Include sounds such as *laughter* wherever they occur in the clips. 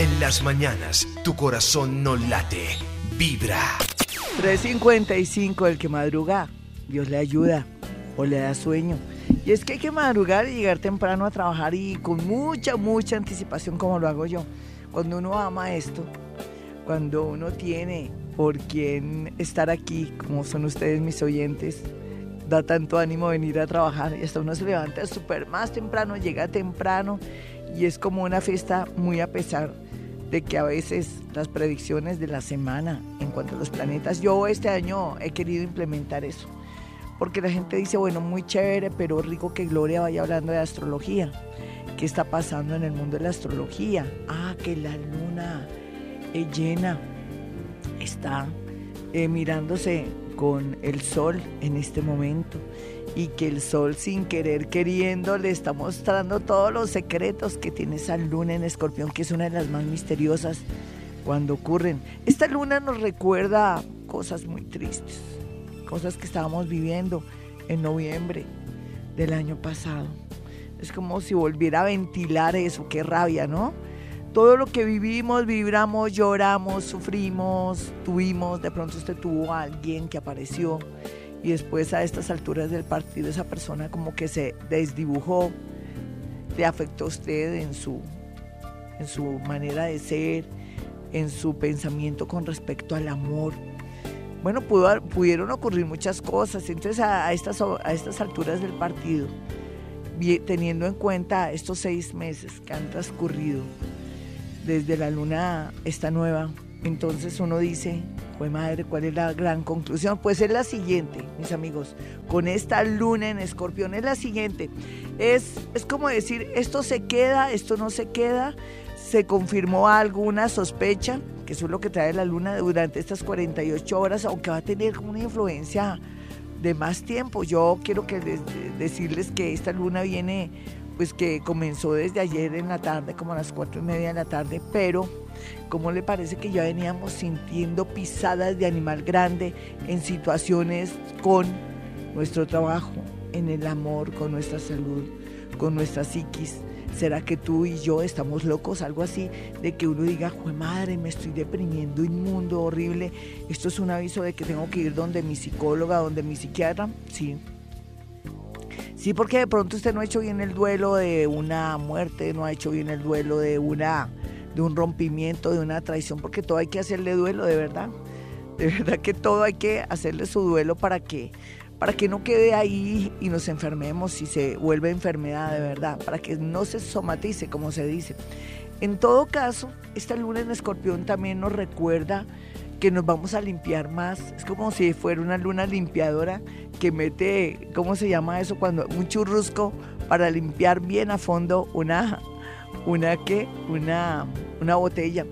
En las mañanas, tu corazón no late, vibra. 355, el que madruga, Dios le ayuda o le da sueño. Y es que hay que madrugar y llegar temprano a trabajar y con mucha, mucha anticipación como lo hago yo. Cuando uno ama esto, cuando uno tiene por quien estar aquí, como son ustedes mis oyentes, da tanto ánimo venir a trabajar y hasta uno se levanta súper más temprano, llega temprano y es como una fiesta muy a pesar de que a veces las predicciones de la semana en cuanto a los planetas, yo este año he querido implementar eso, porque la gente dice, bueno, muy chévere, pero rico que Gloria vaya hablando de astrología. ¿Qué está pasando en el mundo de la astrología? Ah, que la luna llena está eh, mirándose con el sol en este momento y que el sol sin querer queriendo le está mostrando todos los secretos que tiene esa luna en escorpión, que es una de las más misteriosas cuando ocurren. Esta luna nos recuerda cosas muy tristes, cosas que estábamos viviendo en noviembre del año pasado. Es como si volviera a ventilar eso, qué rabia, ¿no? todo lo que vivimos, vibramos, lloramos, sufrimos, tuvimos, de pronto usted tuvo a alguien que apareció y después a estas alturas del partido esa persona como que se desdibujó, le afectó a usted en su, en su manera de ser, en su pensamiento con respecto al amor. Bueno, pudo, pudieron ocurrir muchas cosas, entonces a, estas, a estas alturas del partido, teniendo en cuenta estos seis meses que han transcurrido, desde la luna esta nueva. Entonces uno dice, pues madre, ¿cuál es la gran conclusión? Pues es la siguiente, mis amigos, con esta luna en escorpión, es la siguiente. Es, es como decir, esto se queda, esto no se queda, se confirmó alguna sospecha, que eso es lo que trae la luna durante estas 48 horas, aunque va a tener una influencia de más tiempo. Yo quiero que decirles que esta luna viene pues que comenzó desde ayer en la tarde, como a las cuatro y media de la tarde, pero ¿cómo le parece que ya veníamos sintiendo pisadas de animal grande en situaciones con nuestro trabajo, en el amor, con nuestra salud, con nuestra psiquis? ¿Será que tú y yo estamos locos? Algo así, de que uno diga, ¡jue madre, me estoy deprimiendo, inmundo, horrible! Esto es un aviso de que tengo que ir donde mi psicóloga, donde mi psiquiatra. Sí, Sí, porque de pronto usted no ha hecho bien el duelo de una muerte, no ha hecho bien el duelo de una de un rompimiento, de una traición, porque todo hay que hacerle duelo, de verdad. De verdad que todo hay que hacerle su duelo para que para que no quede ahí y nos enfermemos y se vuelve enfermedad de verdad, para que no se somatice, como se dice. En todo caso, esta luna en escorpión también nos recuerda que nos vamos a limpiar más. Es como si fuera una luna limpiadora que mete, ¿cómo se llama eso? Cuando un churrusco para limpiar bien a fondo una, una qué, una, una botella.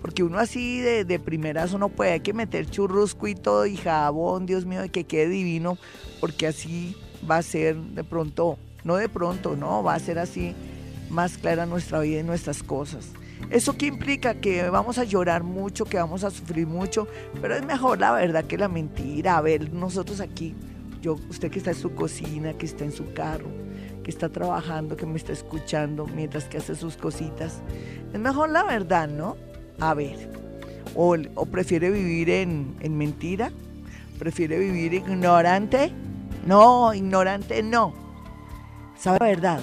Porque uno así de, de primeras uno puede, hay que meter churrusco y todo y jabón, Dios mío, que quede divino, porque así va a ser de pronto, no de pronto, no, va a ser así más clara nuestra vida y nuestras cosas. ¿Eso qué implica? Que vamos a llorar mucho, que vamos a sufrir mucho, pero es mejor la verdad que la mentira. A ver, nosotros aquí, yo, usted que está en su cocina, que está en su carro, que está trabajando, que me está escuchando mientras que hace sus cositas, es mejor la verdad, ¿no? A ver, o, prefiere vivir en, en mentira, prefiere vivir ignorante, no, ignorante no, sabe la verdad,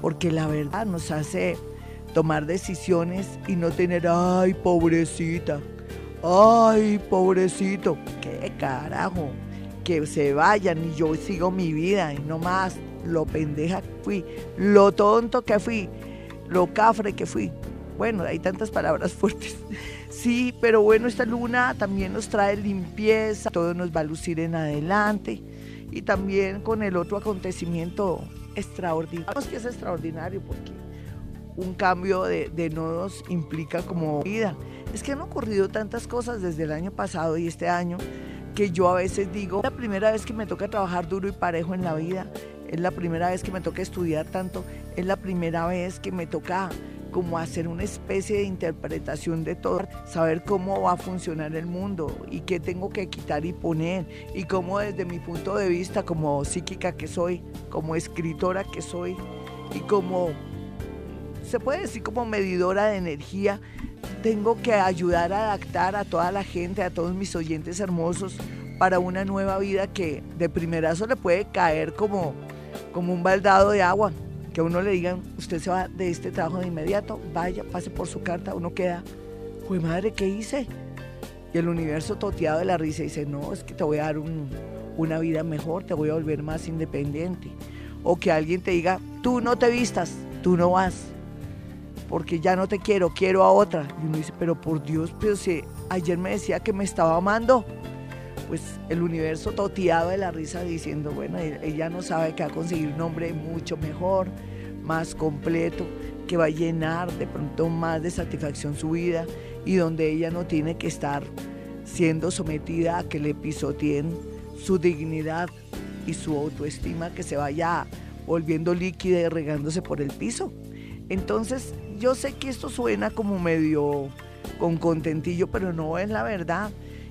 porque la verdad nos hace tomar decisiones y no tener, ay, pobrecita, ay, pobrecito, qué carajo, que se vayan y yo sigo mi vida y no más, lo pendeja que fui, lo tonto que fui, lo cafre que fui. Bueno, hay tantas palabras *laughs* fuertes. Sí, pero bueno, esta luna también nos trae limpieza, todo nos va a lucir en adelante y también con el otro acontecimiento extraordinario. que es extraordinario porque un cambio de, nodos implica como vida. Es que han ocurrido tantas cosas desde el año pasado y este año que yo a veces digo, la primera vez que me toca trabajar duro y parejo en la vida, es la primera vez que me toca estudiar tanto, es la primera vez que me toca como hacer una especie de interpretación de todo, saber cómo va a funcionar el mundo y qué tengo que quitar y poner y cómo desde mi punto de vista como psíquica que soy, como escritora que soy y como se puede decir como medidora de energía. Tengo que ayudar a adaptar a toda la gente, a todos mis oyentes hermosos, para una nueva vida que de primerazo le puede caer como, como un baldado de agua. Que a uno le digan, usted se va de este trabajo de inmediato, vaya, pase por su carta, uno queda, pues madre, ¿qué hice? Y el universo toteado de la risa dice, no, es que te voy a dar una vida mejor, te voy a volver más independiente. O que alguien te diga, tú no te vistas, tú no vas, porque ya no te quiero, quiero a otra. Y uno dice, pero por Dios, pero si ayer me decía que me estaba amando, pues el universo toteado de la risa diciendo, bueno, ella no sabe que va a conseguir un hombre mucho mejor, más completo, que va a llenar de pronto más de satisfacción su vida y donde ella no tiene que estar siendo sometida a que le pisoteen su dignidad y su autoestima que se vaya volviendo líquida y regándose por el piso. Entonces, yo sé que esto suena como medio con contentillo, pero no es la verdad.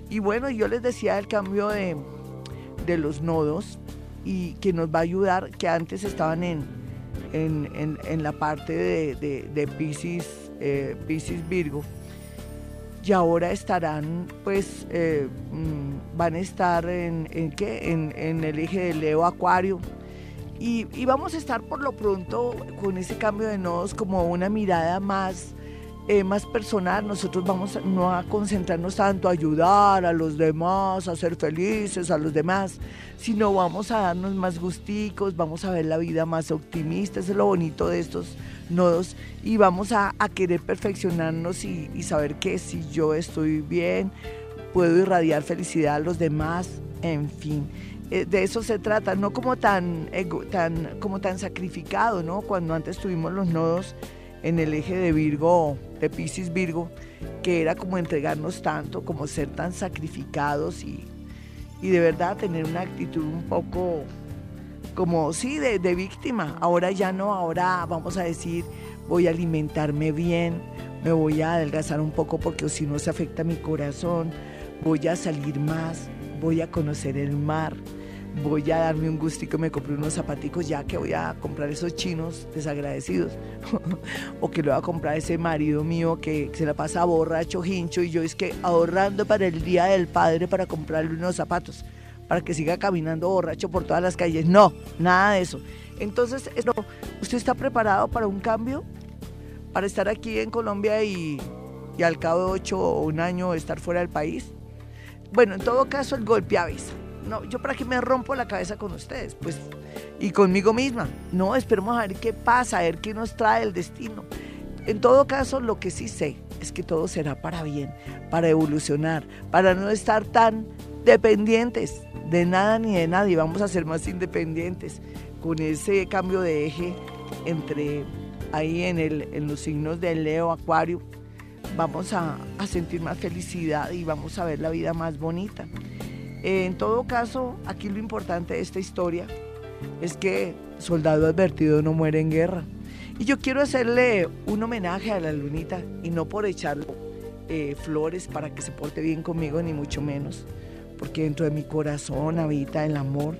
Y bueno, yo les decía el cambio de, los nodos y que nos va a ayudar, que antes estaban en, en, la parte de, de, de Pisces, eh, Virgo y ahora estarán, pues, eh, mm, van a estar en, en, ¿qué? en, el eje de Leo Acuario. Y, y, vamos a estar por lo pronto con ese cambio de nodos como una mirada más eh, más personal, nosotros vamos no a concentrarnos tanto a ayudar a los demás, a ser felices a los demás, sino vamos a darnos más gusticos, vamos a ver la vida más optimista, eso es lo bonito de estos nodos, y vamos a, querer perfeccionarnos y, saber que si yo estoy bien, puedo irradiar felicidad a los demás, en fin eh, de eso se trata, no como tan, tan, como tan sacrificado, ¿no? Cuando antes tuvimos los nodos en el eje de Virgo, de Pisces Virgo, que era como entregarnos tanto, como ser tan sacrificados y, de verdad tener una actitud un poco como, sí, de, de víctima. Ahora ya no, ahora vamos a decir, voy a alimentarme bien, me voy a adelgazar un poco porque si no se afecta mi corazón, voy a salir más, voy a conocer el mar voy a darme un gustico, me compré unos zapaticos ya que voy a comprar esos chinos desagradecidos *laughs* o que lo voy a comprar ese marido mío que se la pasa borracho, hincho y yo es que ahorrando para el día del padre para comprarle unos zapatos para que siga caminando borracho por todas las calles. No, nada de eso. Entonces, ¿usted está preparado para un cambio? Para estar aquí en Colombia y, y al cabo de ocho o un año estar fuera del país. Bueno, en todo caso, el golpe avisa no, yo para qué me rompo la cabeza con ustedes, pues, y conmigo misma. No, esperemos a ver qué pasa, a ver qué nos trae el destino. En todo caso, lo que sí sé es que todo será para bien, para evolucionar, para no estar tan dependientes de nada ni de nadie. Vamos a ser más independientes con ese cambio de eje entre ahí en, el, en los signos de Leo, Acuario. Vamos a, a sentir más felicidad y vamos a ver la vida más bonita. En todo caso, aquí lo importante de esta historia es que soldado advertido no muere en guerra. Y yo quiero hacerle un homenaje a la lunita y no por echarle eh, flores para que se porte bien conmigo, ni mucho menos, porque dentro de mi corazón habita el amor,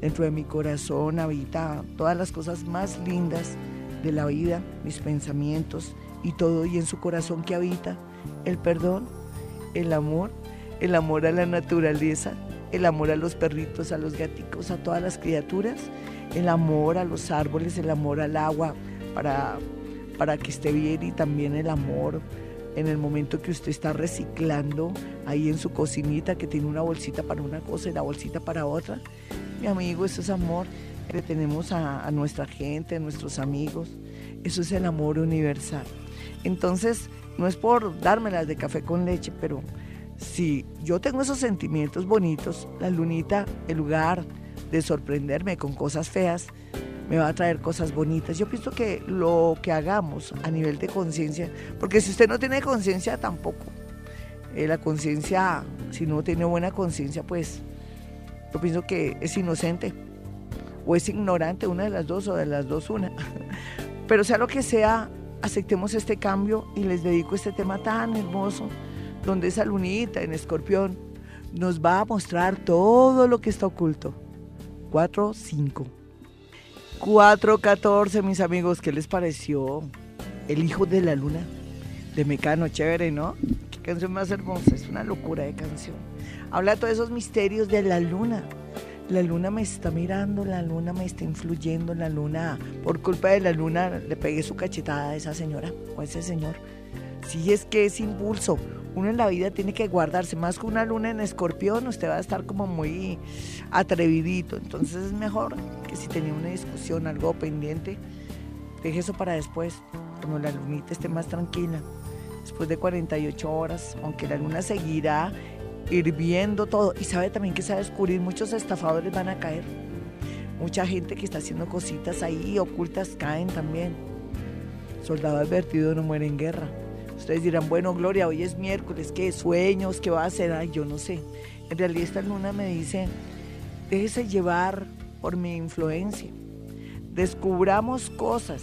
dentro de mi corazón habita todas las cosas más lindas de la vida, mis pensamientos y todo, y en su corazón que habita el perdón, el amor el amor a la naturaleza, el amor a los perritos, a los gaticos, a todas las criaturas, el amor a los árboles, el amor al agua para, para que esté bien y también el amor en el momento que usted está reciclando ahí en su cocinita que tiene una bolsita para una cosa y la bolsita para otra. Mi amigo, eso es amor que tenemos a, a nuestra gente, a nuestros amigos. Eso es el amor universal. Entonces, no es por dármelas de café con leche, pero si yo tengo esos sentimientos bonitos, la lunita, en lugar de sorprenderme con cosas feas, me va a traer cosas bonitas. Yo pienso que lo que hagamos a nivel de conciencia, porque si usted no tiene conciencia tampoco, eh, la conciencia, si no tiene buena conciencia, pues yo pienso que es inocente o es ignorante, una de las dos o de las dos una. *laughs* Pero sea lo que sea, aceptemos este cambio y les dedico este tema tan hermoso donde esa lunita en escorpión nos va a mostrar todo lo que está oculto. 4, 5. 4, 14, mis amigos, ¿qué les pareció? El hijo de la luna, de Mecano, chévere, ¿no? Qué canción más hermosa, es una locura de canción. Habla todos esos misterios de la luna. La luna me está mirando, la luna me está influyendo, la luna, por culpa de la luna le pegué su cachetada a esa señora o a ese señor. Sí, es que es impulso. Uno en la vida tiene que guardarse. Más que una luna en escorpión, usted va a estar como muy atrevidito. Entonces es mejor que si tenía una discusión, algo pendiente, deje eso para después, cuando la lunita esté más tranquila. Después de 48 horas, aunque la luna seguirá hirviendo todo. Y sabe también que se va a descubrir, muchos estafadores van a caer. Mucha gente que está haciendo cositas ahí ocultas caen también. Soldado advertido no muere en guerra. Ustedes dirán, bueno, Gloria, hoy es miércoles, ¿qué sueños? ¿Qué va a hacer? Yo no sé. En realidad esta luna me dice, déjese llevar por mi influencia. Descubramos cosas.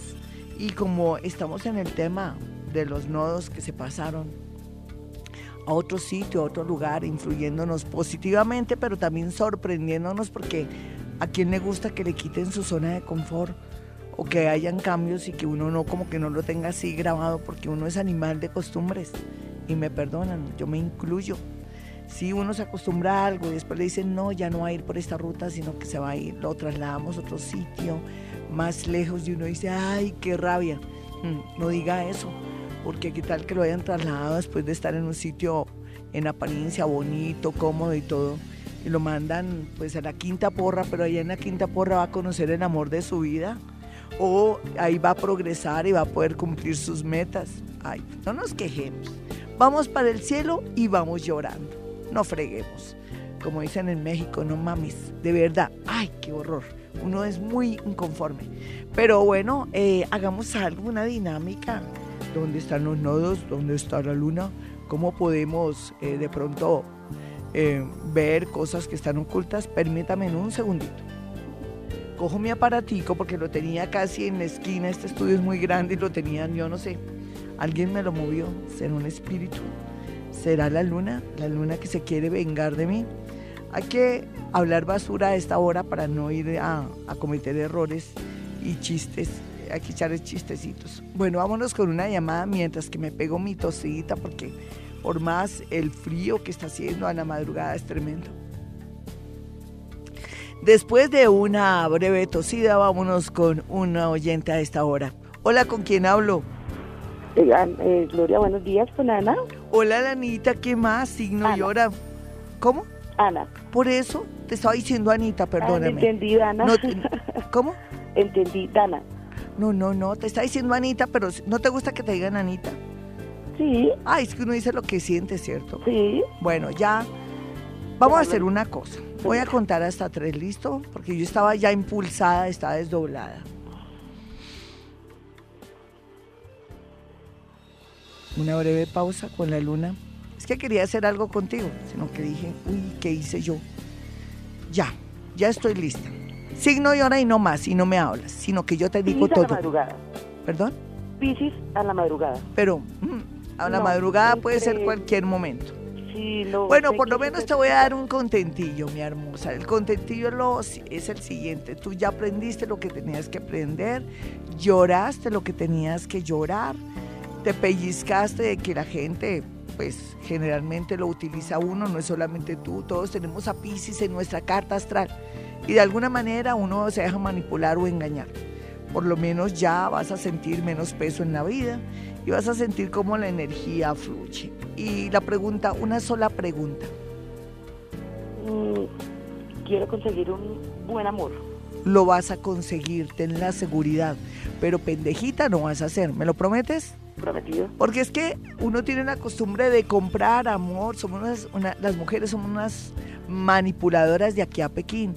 Y como estamos en el tema de los nodos que se pasaron a otro sitio, a otro lugar, influyéndonos positivamente, pero también sorprendiéndonos porque a quien le gusta que le quiten su zona de confort que hayan cambios y que uno no como que no lo tenga así grabado porque uno es animal de costumbres y me perdonan, yo me incluyo. Si uno se acostumbra a algo y después le dicen no, ya no va a ir por esta ruta, sino que se va a ir, lo trasladamos a otro sitio más lejos y uno dice, ay, qué rabia. Mm, no diga eso, porque qué tal que lo hayan trasladado después de estar en un sitio en apariencia bonito, cómodo y todo, y lo mandan pues a la quinta porra, pero allá en la quinta porra va a conocer el amor de su vida o ahí va a progresar y va a poder cumplir sus metas. Ay, no nos quejemos. Vamos para el cielo y vamos llorando. No freguemos. Como dicen en México, no mames. De verdad, ay, qué horror. Uno es muy inconforme. Pero bueno, eh, hagamos algo, una dinámica. ¿Dónde están los nodos? ¿Dónde está la luna? ¿Cómo podemos eh, de pronto eh, ver cosas que están ocultas? Permítame en un segundito cojo mi aparatico porque lo tenía casi en la esquina, este estudio es muy grande y lo tenían, yo no sé, alguien me lo movió, será un espíritu, será la luna, la luna que se quiere vengar de mí. Hay que hablar basura a esta hora para no ir a, cometer errores y chistes, hay que echarles chistecitos. Bueno, vámonos con una llamada mientras que me pego mi tosita porque por más el frío que está haciendo a la madrugada es tremendo. Después de una breve tosida, vámonos con una oyente a esta hora. Hola, ¿con quién hablo? Eh, Gloria, buenos días, con Ana. Hola, Anita, ¿qué más? Signo y hora. ¿Cómo? Ana. Por eso te estaba diciendo Anita, perdóname. Ah, entendí, Dana. *laughs* ¿Cómo? Entendí, Dana. No, no, no, te está diciendo Anita, pero ¿no te gusta que te digan Anita? Sí. Ay, es que uno dice lo que siente, ¿cierto? Sí. Bueno, ya. Vamos a hacer una cosa. Voy a contar hasta tres, ¿listo? Porque yo estaba ya impulsada, estaba desdoblada. Una breve pausa con la luna. Es que quería hacer algo contigo, sino que dije, uy, ¿qué hice yo? Ya, ya estoy lista. Signo y hora y no más, y no me hablas, sino que yo te digo todo. a la madrugada. ¿Perdón? Piscis a la madrugada. Pero mm, a la madrugada puede ser cualquier momento bueno, por lo menos te voy a dar un contentillo, mi hermosa. El contentillo es el siguiente. Tú ya aprendiste lo que tenías que aprender, lloraste lo que tenías que llorar, te pellizcaste de que la gente, pues generalmente lo utiliza uno, no es solamente tú, todos tenemos a Pisces en nuestra carta astral. Y de alguna manera uno se deja manipular o engañar. Por lo menos ya vas a sentir menos peso en la vida y vas a sentir cómo la energía fluye. Y la pregunta, una sola pregunta. Mm, quiero conseguir un buen amor. Lo vas a conseguir, ten la seguridad. Pero pendejita no vas a hacer, ¿me lo prometes? Prometido. Porque es que uno tiene la costumbre de comprar amor, somos las mujeres somos unas manipuladoras de aquí a Pekín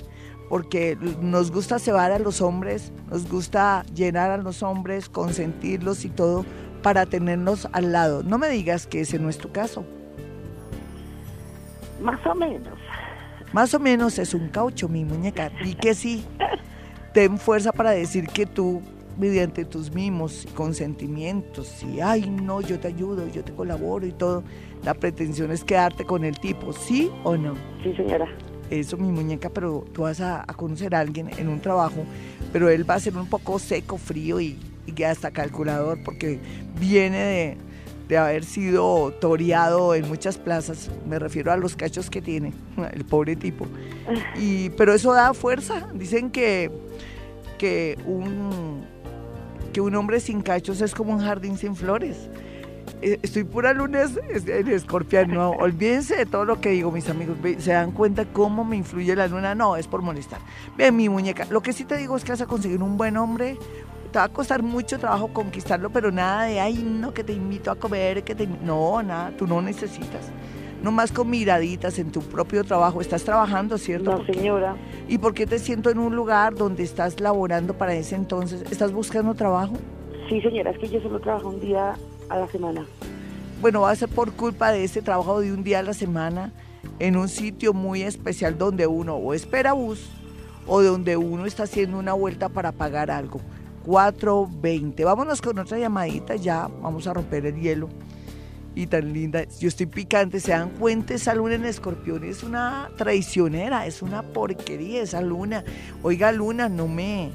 porque nos gusta cebar a los hombres, nos gusta llenar a los hombres, consentirlos y todo, para tenernos al lado. No me digas que ese no es tu caso. Más o menos. Más o menos es un caucho, mi muñeca. Y que sí, ten fuerza para decir que tú, mediante tus mimos y consentimientos, y ay, no, yo te ayudo, yo te colaboro y todo, la pretensión es quedarte con el tipo, ¿sí o no? Sí, señora. Eso, mi muñeca, pero tú vas a, a conocer a alguien en un trabajo, pero él va a ser un poco seco, frío y y hasta calculador porque viene de, de haber sido toreado en muchas plazas, me refiero a los cachos que tiene, *laughs* el pobre tipo. Y, pero eso da fuerza, dicen que, que, un, que un hombre sin cachos es como un jardín sin flores. Eh, estoy pura lunes en escorpión, no, *laughs* olvídense de todo lo que digo, mis amigos, se dan cuenta cómo me influye la luna, no, es por molestar. Ve mi muñeca, lo que sí te digo es que vas a conseguir un buen hombre, te va a costar mucho trabajo conquistarlo, pero nada de, ay, no, que te invito a comer, que te... No, nada, tú no necesitas. No más con miraditas en tu propio trabajo. Estás trabajando, ¿cierto? No, señora. ¿Y por qué te siento en un lugar donde estás laborando para ese entonces? ¿Estás buscando trabajo? Sí, señora, es que yo solo trabajo un día a la semana. Bueno, va a ser por culpa de ese trabajo de un día a la semana en un sitio muy especial donde uno o espera bus o donde uno está haciendo una vuelta para pagar algo. 4.20. Vámonos con otra llamadita, ya vamos a romper el hielo. Y tan linda, yo estoy picante, se dan cuenta, esa luna en escorpión es una traicionera, es una porquería esa luna. Oiga luna, no me,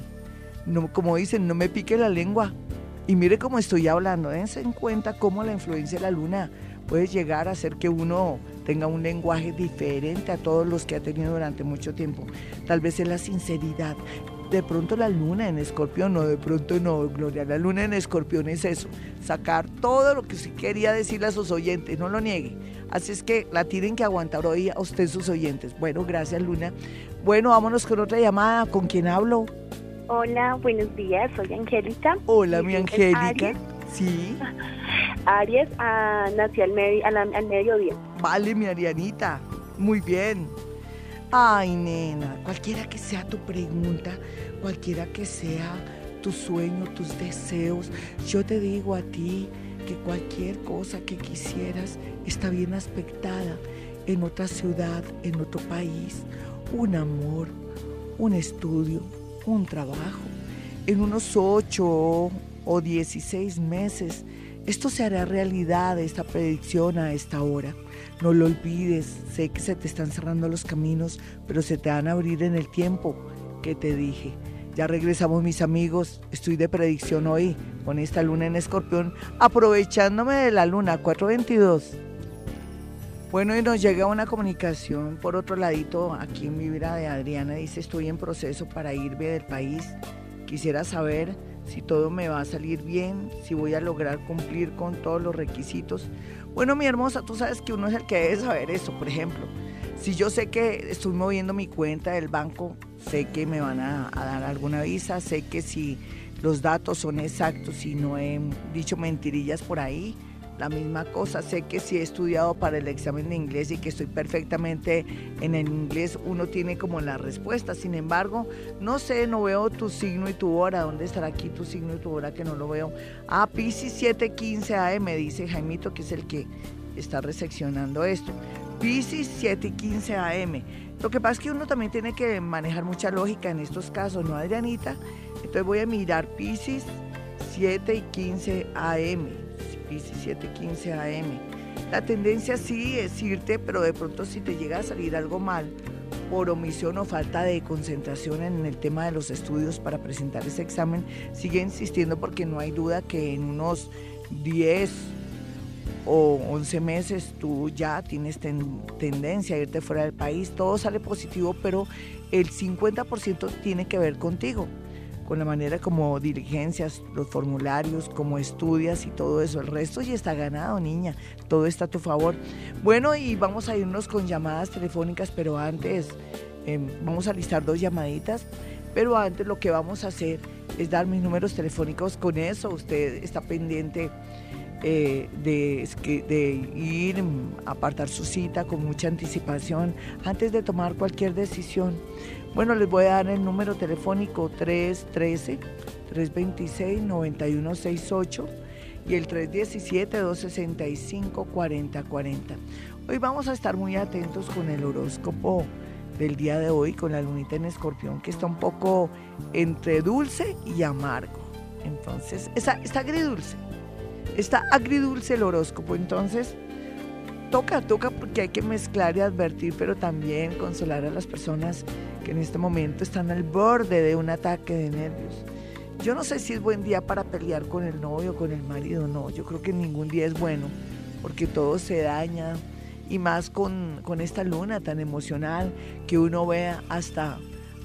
no, como dicen, no me pique la lengua. Y mire cómo estoy hablando, dense en cuenta cómo la influencia de la luna puede llegar a hacer que uno tenga un lenguaje diferente a todos los que ha tenido durante mucho tiempo. Tal vez es la sinceridad, de pronto la luna en escorpión, no, de pronto no, Gloria, la luna en escorpión es eso, sacar todo lo que usted quería decirle a sus oyentes, no lo niegue. Así es que la tienen que aguantar hoy a usted sus oyentes. Bueno, gracias Luna. Bueno, vámonos con otra llamada. ¿Con quién hablo? Hola, buenos días, soy Angélica. Hola, mi Angélica. Sí. *laughs* Aries ah, nació al, al mediodía. Vale, mi Arianita. Muy bien. Ay, nena, cualquiera que sea tu pregunta, cualquiera que sea tu sueño, tus deseos, yo te digo a ti que cualquier cosa que quisieras está bien aspectada en otra ciudad, en otro país, un amor, un estudio, un trabajo. En unos ocho o dieciséis meses, esto se hará realidad, esta predicción a esta hora. No lo olvides, sé que se te están cerrando los caminos, pero se te van a abrir en el tiempo que te dije. Ya regresamos mis amigos, estoy de predicción hoy con esta luna en escorpión, aprovechándome de la luna 422. Bueno, y nos llega una comunicación por otro ladito, aquí en mi vida de Adriana, dice, estoy en proceso para irme del país, quisiera saber si todo me va a salir bien, si voy a lograr cumplir con todos los requisitos bueno, mi hermosa, tú sabes que uno es el que debe saber eso, por ejemplo. Si yo sé que estoy moviendo mi cuenta del banco, sé que me van a, dar alguna visa, sé que si los datos son exactos y no he dicho mentirillas por ahí, la misma cosa. Sé que si he estudiado para el examen de inglés y que estoy perfectamente en el inglés, uno tiene como la respuesta. Sin embargo, no sé, no veo tu signo y tu hora. ¿Dónde estará aquí tu signo y tu hora que no lo veo? Ah, Pisces 715 AM, dice Jaimito, que es el que está reseccionando esto. Pisces 715 AM. Lo que pasa es que uno también tiene que manejar mucha lógica en estos casos, ¿no, Adrianita? Entonces voy a mirar Pisces 7 y 15 AM. 17:15 AM. La tendencia sí es irte, pero de pronto si te llega a salir algo mal por omisión o falta de concentración en el tema de los estudios para presentar ese examen, sigue insistiendo porque no hay duda que en unos 10 o 11 meses tú ya tienes tendencia a irte fuera del país, todo sale positivo, pero el 50% tiene que ver contigo con la manera como diligencias, los formularios, como estudias y todo eso. El resto ya está ganado, niña. Todo está a tu favor. Bueno, y vamos a irnos con llamadas telefónicas, pero antes em, vamos a listar dos llamaditas. Pero antes lo que vamos a hacer es dar mis números telefónicos. Con eso usted está pendiente eh, de, de, ir a apartar su cita con mucha anticipación antes de tomar cualquier decisión. Bueno, les voy a dar el número telefónico 313-326-9168 y el 317-265-4040. Hoy vamos a estar muy atentos con el horóscopo del día de hoy, con la lunita en escorpión, que está un poco entre dulce y amargo. Entonces, está, está agridulce. Está agridulce el horóscopo. Entonces, toca, toca porque hay que mezclar y advertir, pero también consolar a las personas que en este momento están al borde de un ataque de nervios. Yo no sé si es buen día para pelear con el novio, con el marido, no. Yo creo que ningún día es bueno, porque todo se daña. Y más con, con esta luna tan emocional que uno vea hasta,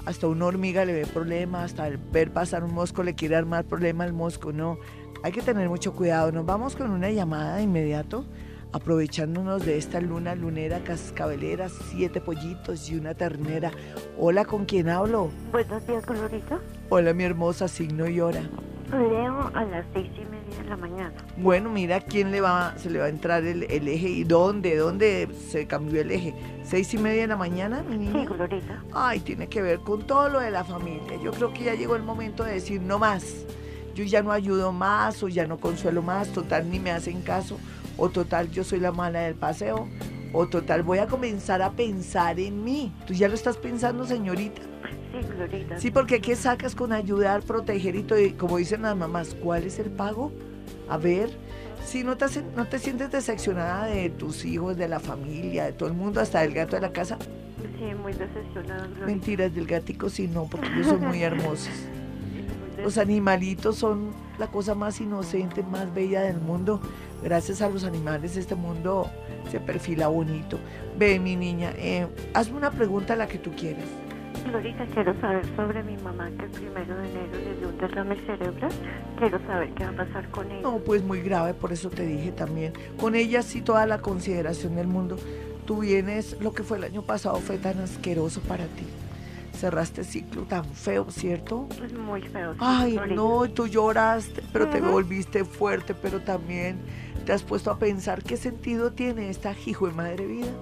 hasta una hormiga le ve problema, hasta el ver pasar un mosco le quiere armar problema al mosco. No, hay que tener mucho cuidado. Nos vamos con una llamada de inmediato aprovechándonos de esta luna lunera cascabelera, siete pollitos y una ternera. Hola, ¿con quién hablo? Buenos días, Colorito. Hola, mi hermosa, signo y hora. Leo a las seis y media de la mañana. Bueno, mira quién le va, se le va a entrar el, el eje y dónde, dónde se cambió el eje. ¿Seis y media de la mañana, mi niña? Sí, Colorita. Ay, tiene que ver con todo lo de la familia. Yo creo que ya llegó el momento de decir no más. Yo ya no ayudo más o ya no consuelo más, total ni me hacen caso o total yo soy la mala del paseo, o total voy a comenzar a pensar en mí. ¿Tú ya lo estás pensando, señorita? Sí, Glorita. Sí, porque ¿qué sacas con ayudar, proteger y todo? Y como dicen las mamás, ¿cuál es el pago? A ver, si no te, no te sientes decepcionada de tus hijos, de la familia, de todo el mundo, hasta del gato de la casa. Sí, muy decepcionada. Glorita. Mentiras, del gatico sí no, porque ellos son muy hermosos. *laughs* Los animalitos son la cosa más inocente, más bella del mundo. Gracias a los animales este mundo se perfila bonito. Ve, mi niña, eh, hazme una pregunta a la que tú quieras. Glorita, quiero saber sobre mi mamá que el primero de enero le dio un derrame cerebral. Quiero saber qué va a pasar con ella. No, pues muy grave, por eso te dije también. Con ella sí toda la consideración del mundo. Tú vienes, lo que fue el año pasado fue tan asqueroso para ti cerraste ciclo tan feo, ¿cierto? Es muy feo. sí, Ay, Glorita. no, tú lloraste, pero te volviste fuerte, pero también te has puesto a pensar qué sentido tiene esta hijo de madre vida.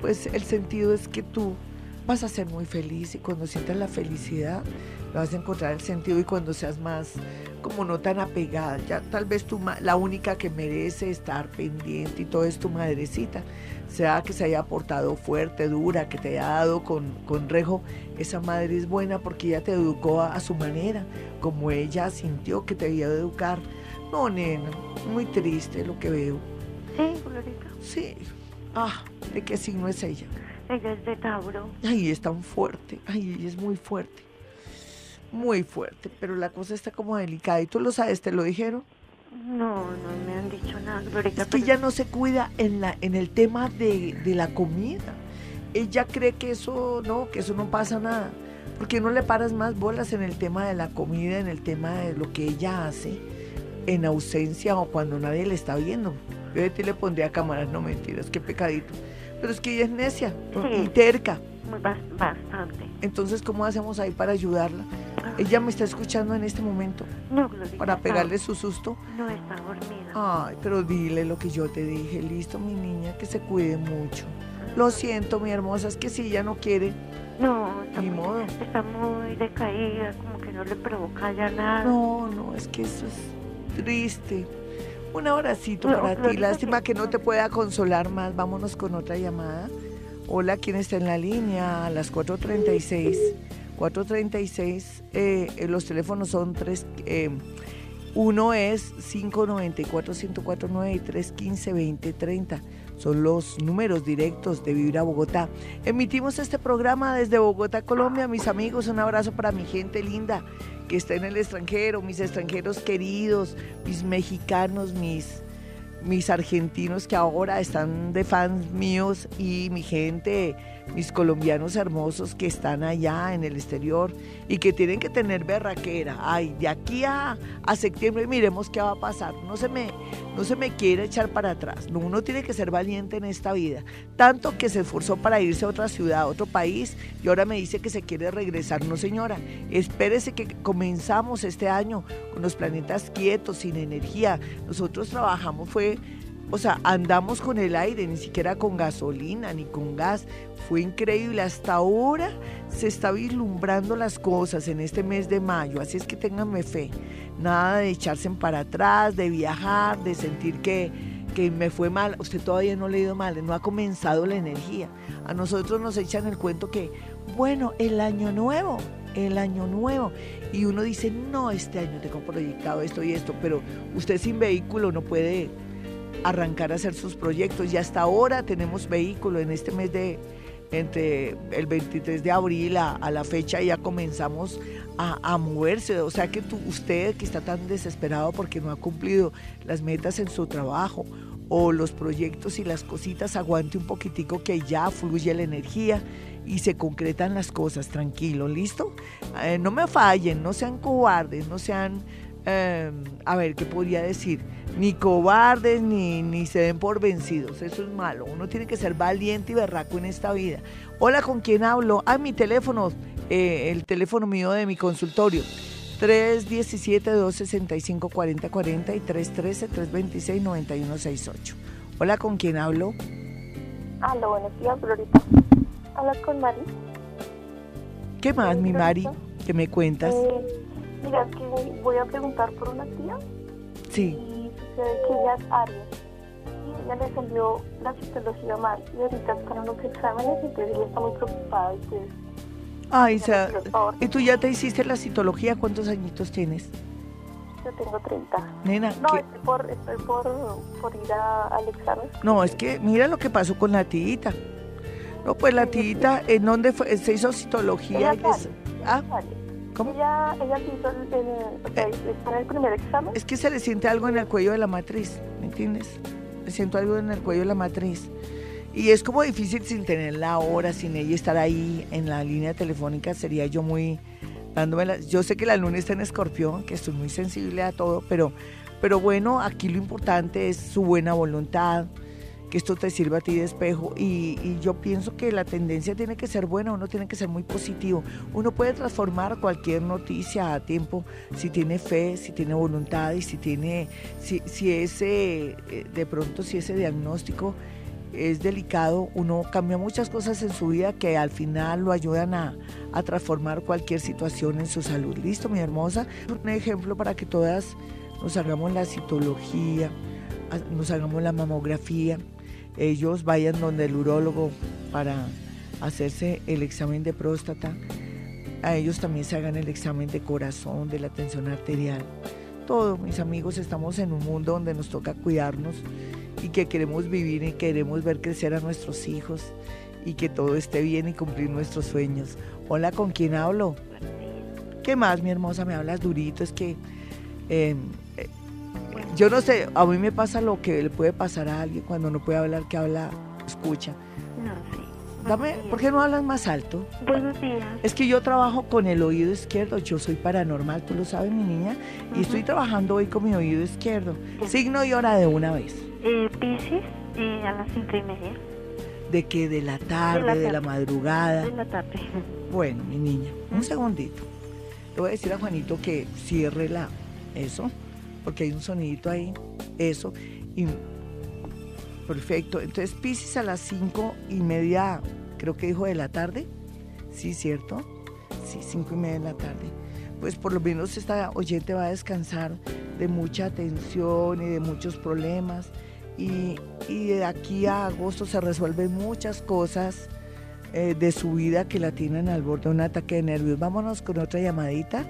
Pues el sentido es que tú vas a ser muy feliz y cuando sientas la felicidad vas a encontrar el sentido y cuando seas más como no tan apegada, ya tal vez ma- la única que merece estar pendiente y todo es tu madrecita, sea que se haya portado fuerte, dura, que te haya dado con, con rejo, esa madre es buena porque ella te educó a, a su manera, como ella sintió que te debía de educar. No, nena, muy triste lo que veo. Sí, Glorita. Sí. Ah, ¿de qué signo es ella? Ella es de Tauro. Ay, es tan fuerte. Ay, ella es muy fuerte. Muy fuerte, pero la cosa está como delicada. ¿Y tú lo sabes? ¿Te lo dijeron? No, no me han dicho nada, Glorita. Es que pero- ella no se cuida en, la, en el tema de, de la comida. Ella cree que eso no, que eso no pasa nada. ¿Por qué no le paras más bolas en el tema de la comida, en el tema de lo que ella hace en ausencia o cuando nadie le está viendo? Yo de ti le pondría cámaras, no mentiras, qué pecadito. Pero es que ella es necia Sí. y terca. Bastante. Entonces, ¿cómo hacemos ahí para ayudarla? Ella me está escuchando en este momento No, Glorita. para está- pegarle su susto. No está dormida. Ay, pero dile lo que yo te dije. Listo, mi niña, que se cuide mucho. Lo siento, mi hermosa, es que si ella no quiere, No, está ni muy, modo. está muy decaída, como que no le provoca ya nada. No, no, es que eso es triste. Un abracito No, para ti. Lástima que no te pueda consolar más. Vámonos con otra llamada. Hola, ¿quién está en la línea? A las 4.36. 4.36. eh, eh, los teléfonos son tres. eh, uno es 594-1049 y 315-2030. Son los números directos de Vibra Bogotá. Emitimos este programa desde Bogotá, Colombia. Mis amigos, un abrazo para mi gente linda que está en el extranjero, mis extranjeros queridos, mis mexicanos, mis, mis argentinos que ahora están de fans míos y mi gente, mis colombianos hermosos que están allá en el exterior y que tienen que tener berraquera. Ay, de aquí a, a septiembre miremos qué va a pasar. No se me, no se me quiere echar para atrás. No, uno tiene que ser valiente en esta vida. Tanto que se esforzó para irse a otra ciudad, a otro país y ahora me dice que se quiere regresar. No, señora, espérese que comenzamos este año con los planetas quietos, sin energía. Nosotros trabajamos, fue, o sea, andamos con el aire, ni siquiera con gasolina ni con gas. Fue increíble. Hasta ahora se está vislumbrando las cosas en este mes de mayo, así es que ténganme fe. Nada de echarse para atrás, de viajar, de sentir que, que me fue mal. Usted todavía no le ha ido mal, no ha comenzado la energía. A nosotros nos echan el cuento que, bueno, el año nuevo, el año nuevo. Y uno dice, no, este año tengo proyectado esto y esto, pero usted sin vehículo no puede arrancar a hacer sus proyectos. Y hasta ahora tenemos vehículo en este mes de, entre el 23 de abril a, a la fecha ya comenzamos a, a moverse. O sea que tú, usted que está tan desesperado porque no ha cumplido las metas en su trabajo o los proyectos y las cositas, aguante un poquitico que ya fluye la energía y se concretan las cosas, tranquilo, ¿listo? Eh, no me fallen, no sean cobardes, no sean, eh, a ver, ¿qué podría decir? Ni cobardes, ni, ni se den por vencidos, eso es malo, uno tiene que ser valiente y berraco en esta vida. Hola, ¿con quién hablo? Ah, mi teléfono, eh, el teléfono mío de mi consultorio. 317-265-4040 y 313-326-9168. Hola, ¿con quién hablo? Aló, buenos días, Florita. Hablas con Mari. ¿Qué más, mi Mari? ¿Qué me cuentas? Eh, mira, es que voy a preguntar por una tía Sí. y sucede que ella es Aries. Y ella le salió la citología mal y ahorita están unos exámenes y pues ella está muy preocupada y pues Ay, me sa- pidió el favor. ¿y tú ya te hiciste la citología? ¿Cuántos añitos tienes? Yo tengo 30. Nena, No, ¿qué? estoy por, estoy por, por ir a- al examen. No, es que mira lo que pasó con la tita. No, pues la tita, ¿en dónde fue? Se hizo citología. Ella Ah. ¿Cómo? Ella, ella hizo el, el- está en el primer examen. Es que se le siente algo en el cuello de la matriz, ¿me entiendes? Le siento algo en el cuello de la matriz. Y es como difícil sin tenerla ahora, sin ella estar ahí en la línea telefónica, sería yo muy dándome la- Yo sé que la luna está en escorpión, que estoy muy sensible a todo, pero, pero bueno, aquí lo importante es su buena voluntad, esto te sirva a ti de espejo. Y, yo pienso que la tendencia tiene que ser buena, uno tiene que ser muy positivo. Uno puede transformar cualquier noticia a tiempo si tiene fe, si tiene voluntad y si tiene, si, si ese, eh, de pronto si ese diagnóstico es delicado, uno cambia muchas cosas en su vida que al final lo ayudan a, a transformar cualquier situación en su salud. Listo, mi hermosa. Un ejemplo para que todas nos hagamos la citología, nos hagamos la mamografía, ellos vayan donde el urólogo para hacerse el examen de próstata, a ellos también se hagan el examen de corazón, de la tensión arterial. Todo, mis amigos, estamos en un mundo donde nos toca cuidarnos y que queremos vivir y queremos ver crecer a nuestros hijos y que todo esté bien y cumplir nuestros sueños. Hola, ¿con quién hablo? ¿Qué más, mi hermosa? Me hablas durito, es que eh, yo no sé, a mí me pasa lo que le puede pasar a alguien cuando no puede hablar, que habla, escucha. No, sí. Dame, ¿por qué no hablas más alto? Buenos días. Es que yo trabajo con el oído izquierdo, yo soy paranormal, tú lo sabes, mi niña, y estoy trabajando hoy con mi oído izquierdo. Signo y hora de una vez. Eh, Pisces, eh, a las cinco y media De que de la tarde, de la, tarde. madrugada. de la tarde. Bueno, mi niña, un segundito. Le voy a decir a Juanito que cierre la eso, porque hay un sonidito ahí, eso. Y perfecto. Entonces Pisces a las cinco y media, creo que dijo de la tarde. Sí, cierto. Sí, cinco y media de la tarde. Pues por lo menos esta oyente va a descansar de mucha tensión y de muchos problemas. Y, y de aquí a agosto se resuelven muchas cosas eh, de su vida que la tienen al borde de un ataque de nervios. Vámonos con otra llamadita.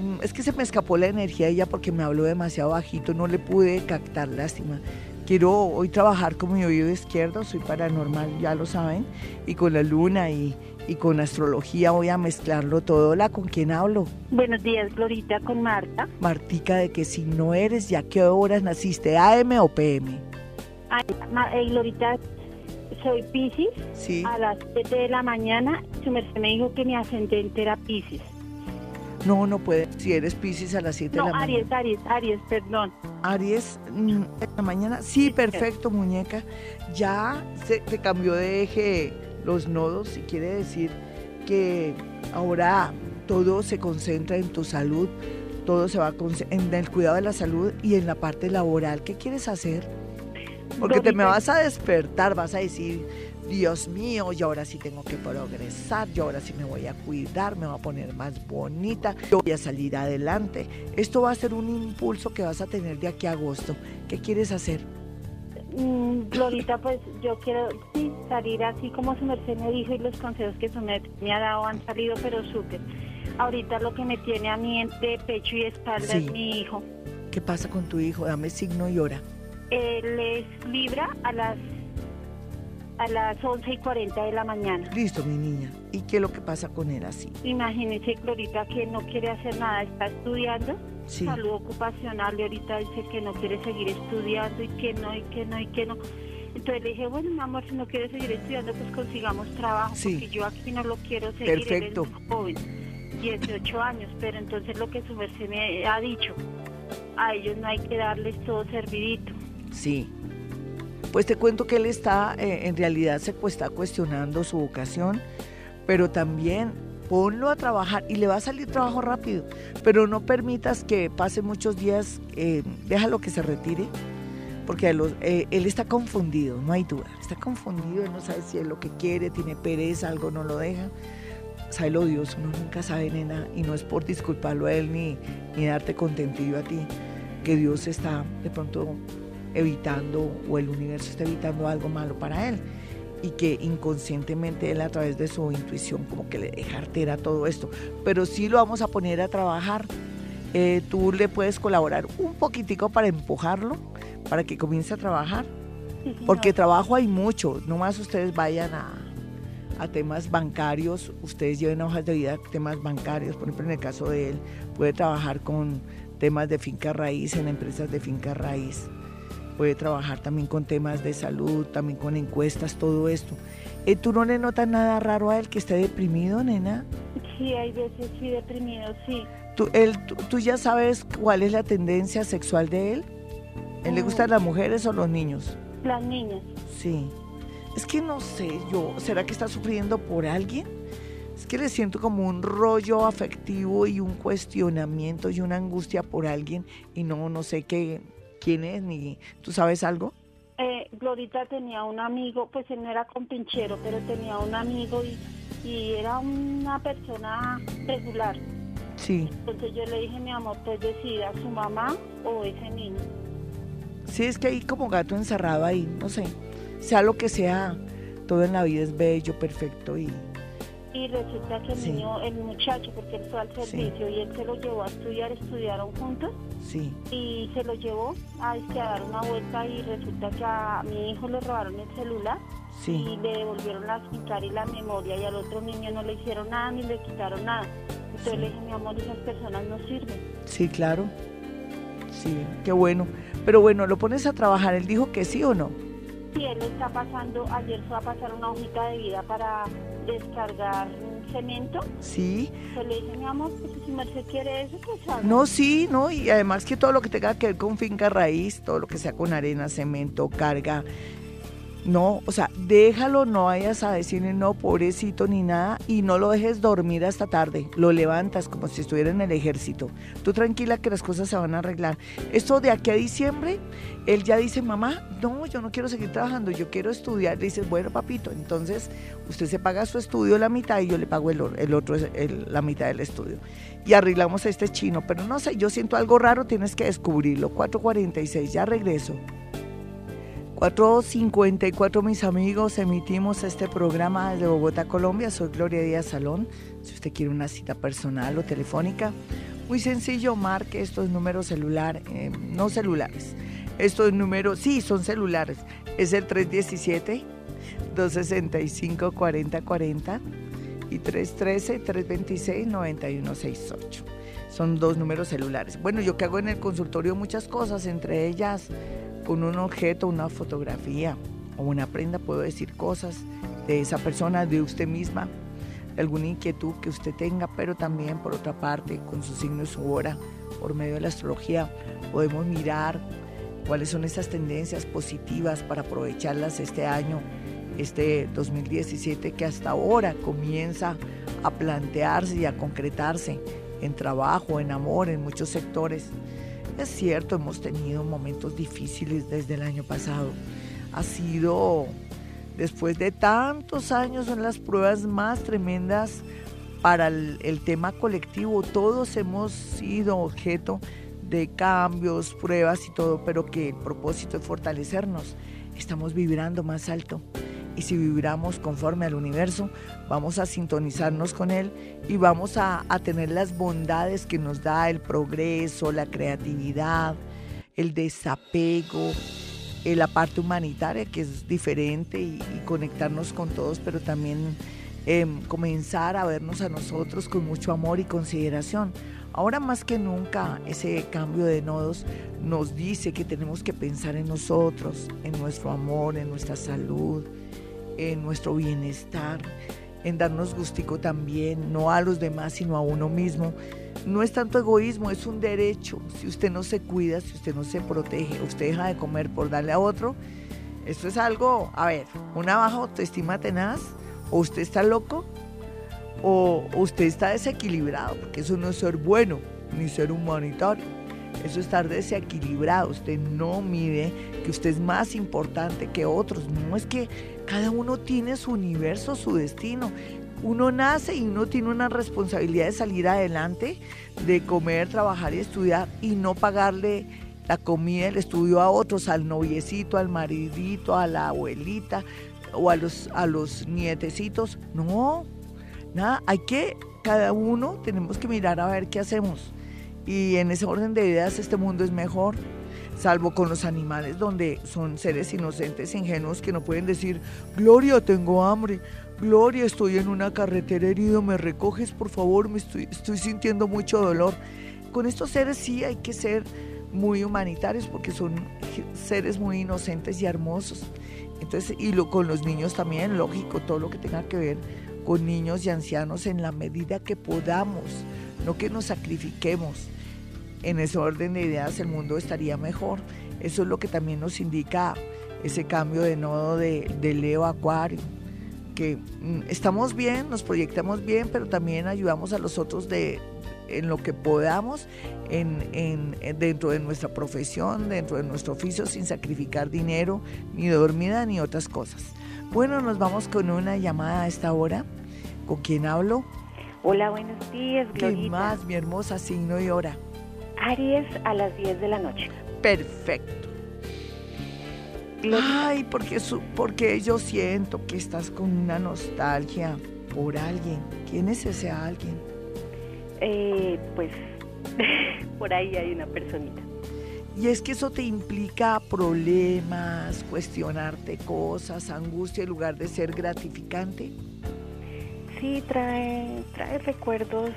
Mm, Es que se me escapó la energía de ella porque me habló demasiado bajito, no le pude captar, lástima. Quiero hoy trabajar con mi oído izquierdo, soy paranormal, ya lo saben, y con la luna y, y con astrología voy a mezclarlo todo. Hola, ¿con quién hablo? Buenos días, Glorita, con Marta. Martica, de que si no eres, ¿ya qué horas naciste? ¿AM o PM? Ay, Ma- eh, Glorita, soy Pisces. Sí. A las 7 de la mañana, su merced me dijo que mi ascendente era Pisces. No, no puede. Si eres Pisces a las 7 No, de la mañana. Aries, Aries, Aries, perdón. Aries, mm, en la mañana. Sí, perfecto, muñeca. Ya se, se cambió de eje los nodos y quiere decir que ahora todo se concentra en tu salud, todo se va en el cuidado de la salud y en la parte laboral. ¿Qué quieres hacer? Porque te me vas a despertar, vas a decir, Dios mío, yo ahora sí tengo que progresar, yo ahora sí me voy a cuidar, me voy a poner más bonita, yo voy a salir adelante. Esto va a ser un impulso que vas a tener de aquí a agosto. ¿Qué quieres hacer? mm, Glorita, pues yo quiero sí, salir así como su merced me dijo y los consejos que su merced me ha dado han salido, pero súper. Ahorita lo que me tiene a mí entre pecho y espalda Sí. es mi hijo. ¿Qué pasa con tu hijo? Dame signo y hora. Él es Libra a las a las 11 y 40 de la mañana. Listo, mi niña. ¿Y qué es lo que pasa con él así? Imagínese, Glorita, que no quiere hacer nada, está estudiando. Sí. Salud ocupacional y ahorita dice que no quiere seguir estudiando y que no, y que no, y que no. Entonces le dije, bueno, mi amor, si no quiere seguir estudiando, pues consigamos trabajo, Sí. porque yo aquí no lo quiero seguir. Perfecto. Él es joven, 18 años, pero entonces lo que su merced me ha dicho, a ellos no hay que darles todo servidito. Sí. Pues te cuento que él está, eh, en realidad se cu- está cuestionando su vocación, pero también ponlo a trabajar y le va a salir trabajo rápido, pero no permitas que pase muchos días, eh, déjalo que se retire, porque eh, él está confundido, no hay duda, está confundido, él no sabe si es lo que quiere, tiene pereza, algo no lo deja. Sabe lo Dios, uno nunca sabe, nena, y no es por disculparlo a él ni, ni darte contentillo a ti, que Dios está de pronto evitando o el universo está evitando algo malo para él. Y que inconscientemente él a través de su intuición como que le deja artera todo esto. Pero sí lo vamos a poner a trabajar. Eh, tú le puedes colaborar un poquitico para empujarlo, para que comience a trabajar, porque trabajo hay mucho, nomás ustedes vayan a, a temas bancarios, ustedes lleven hojas de vida, temas bancarios, por ejemplo en el caso de él, puede trabajar con temas de finca raíz en empresas de finca raíz puede trabajar también con temas de salud, también con encuestas, todo esto. Eh, ¿Tú no le notas nada raro a él que esté deprimido, nena? Sí, hay veces sí deprimido, sí. ¿Tú, él, tú, tú ya sabes cuál es la tendencia sexual de él? ¿Él le gustan las mujeres o los niños? Las niñas. Sí. Es que no sé yo, ¿será que está sufriendo por alguien? Es que le siento como un rollo afectivo y un cuestionamiento y una angustia por alguien y no, no sé qué, quién es, ni tú sabes algo. Eh, Glorita tenía un amigo, pues él no era compinchero, pero tenía un amigo y, y era una persona regular. Sí. Entonces yo le dije, mi amor, pues decida su mamá o ese niño. Sí, es que hay como gato encerrado ahí, no sé. Sea lo que sea, todo en la vida es bello, perfecto y Y resulta que el Sí. niño, el muchacho, porque él fue al Sí. servicio y él se lo llevó a estudiar, estudiaron juntos sí. y se lo llevó a, a dar una vuelta y resulta que a mi hijo le robaron el celular Sí. y le devolvieron la cintar y la memoria y al otro niño no le hicieron nada ni le quitaron nada. Entonces le dije, mi amor, esas personas no sirven. Sí, claro. Sí, qué bueno. Pero bueno, ¿lo pones a trabajar? ¿Él dijo que sí o no? Si él está pasando, ayer fue a pasar una hojita de vida para descargar cemento, Sí. yo le dije, mi amor, pues si merced quiere eso, pues haga. No, sí, ¿no? Y además que todo lo que tenga que ver con finca raíz, todo lo que sea con arena, cemento, carga, no, o sea, déjalo, no vayas a decirle no, pobrecito, ni nada, y no lo dejes dormir hasta tarde, lo levantas como si estuviera en el ejército. Tú tranquila que las cosas se van a arreglar. Esto de aquí a diciembre, él ya dice, mamá, no, yo no quiero seguir trabajando, yo quiero estudiar. Le dices, bueno, papito, entonces usted se paga su estudio la mitad y yo le pago el, otro, la mitad del estudio y arreglamos a este chino. Pero no sé, yo siento algo raro, tienes que descubrirlo. 446, ya regreso. 454 mis amigos, emitimos este programa desde Bogotá, Colombia. Soy Gloria Díaz Salón. Si usted quiere una cita personal o telefónica, muy sencillo, marque estos números celular, eh, no celulares. Estos números, sí, son celulares. Es el 317 265 4040 y 313-326-9168. Son dos números celulares. Bueno, yo que hago en el consultorio muchas cosas, entre ellas con un objeto, una fotografía o una prenda, puedo decir cosas de esa persona, de usted misma, alguna inquietud que usted tenga, pero también por otra parte, con su signo y su hora, por medio de la astrología, podemos mirar cuáles son esas tendencias positivas para aprovecharlas este año, este 2017 que hasta ahora comienza a plantearse y a concretarse en trabajo, en amor, en muchos sectores. Es cierto, hemos tenido momentos difíciles desde el año pasado. Ha sido, después de tantos años, son las pruebas más tremendas para el, el tema colectivo. Todos hemos sido objeto de cambios, pruebas y todo, pero que el propósito es fortalecernos. Estamos vibrando más alto y si vibramos conforme al universo, vamos a sintonizarnos con él y vamos a, a, tener las bondades que nos da el progreso, la creatividad, el desapego, eh, la parte humanitaria, que es diferente, y, conectarnos con todos, pero también em, comenzar a vernos a nosotros con mucho amor y consideración. Ahora más que nunca ese cambio de nodos nos dice que tenemos que pensar en nosotros, en nuestro amor, en nuestra salud, en nuestro bienestar, en darnos gustico también, no a los demás, sino a uno mismo. No es tanto egoísmo, es un derecho. Si usted no se cuida, si usted no se protege, usted deja de comer por darle a otro, esto es algo, a ver, una baja autoestima tenaz, o usted está loco, o usted está desequilibrado, porque eso no es ser bueno, ni ser humanitario. Eso es estar desequilibrado. Usted no mide que usted es más importante que otros. No es que cada uno tiene su universo, su destino. Uno nace y uno tiene una responsabilidad de salir adelante, de comer, trabajar y estudiar y no pagarle la comida, el estudio a otros, al noviecito, al maridito, a la abuelita o a los, a los nietecitos. No, nada, hay que, cada uno tenemos que mirar a ver qué hacemos. Y en ese orden de ideas este mundo es mejor, salvo con los animales donde son seres inocentes, ingenuos que no pueden decir, Gloria, tengo hambre, Gloria, estoy en una carretera herido, me recoges, por favor, me estoy, sintiendo mucho dolor. Con estos seres sí hay que ser muy humanitarios porque son seres muy inocentes y hermosos. Entonces, y lo, con los niños también, lógico, todo lo que tenga que ver con niños y ancianos en la medida que podamos, no que nos sacrifiquemos. En ese orden de ideas el mundo estaría mejor. Eso es lo que también nos indica ese cambio de nodo de, Leo Acuario, que mm, estamos bien, nos proyectamos bien, pero también ayudamos a los otros de, en lo que podamos en, dentro de nuestra profesión, dentro de nuestro oficio, sin sacrificar dinero, ni dormida, ni otras cosas. Bueno, nos vamos con una llamada a esta hora. ¿Con quién hablo? Hola, buenos días, Glorita. ¿Qué más, mi hermosa signo y hora? Aries a las 10 de la noche. Perfecto. Ay, porque, su, porque yo siento que estás con una nostalgia por alguien. ¿Quién es ese alguien? Eh, pues *laughs* por ahí hay una personita. Y es que eso te implica problemas, cuestionarte cosas, angustia en lugar de ser gratificante. Sí, trae, trae recuerdos.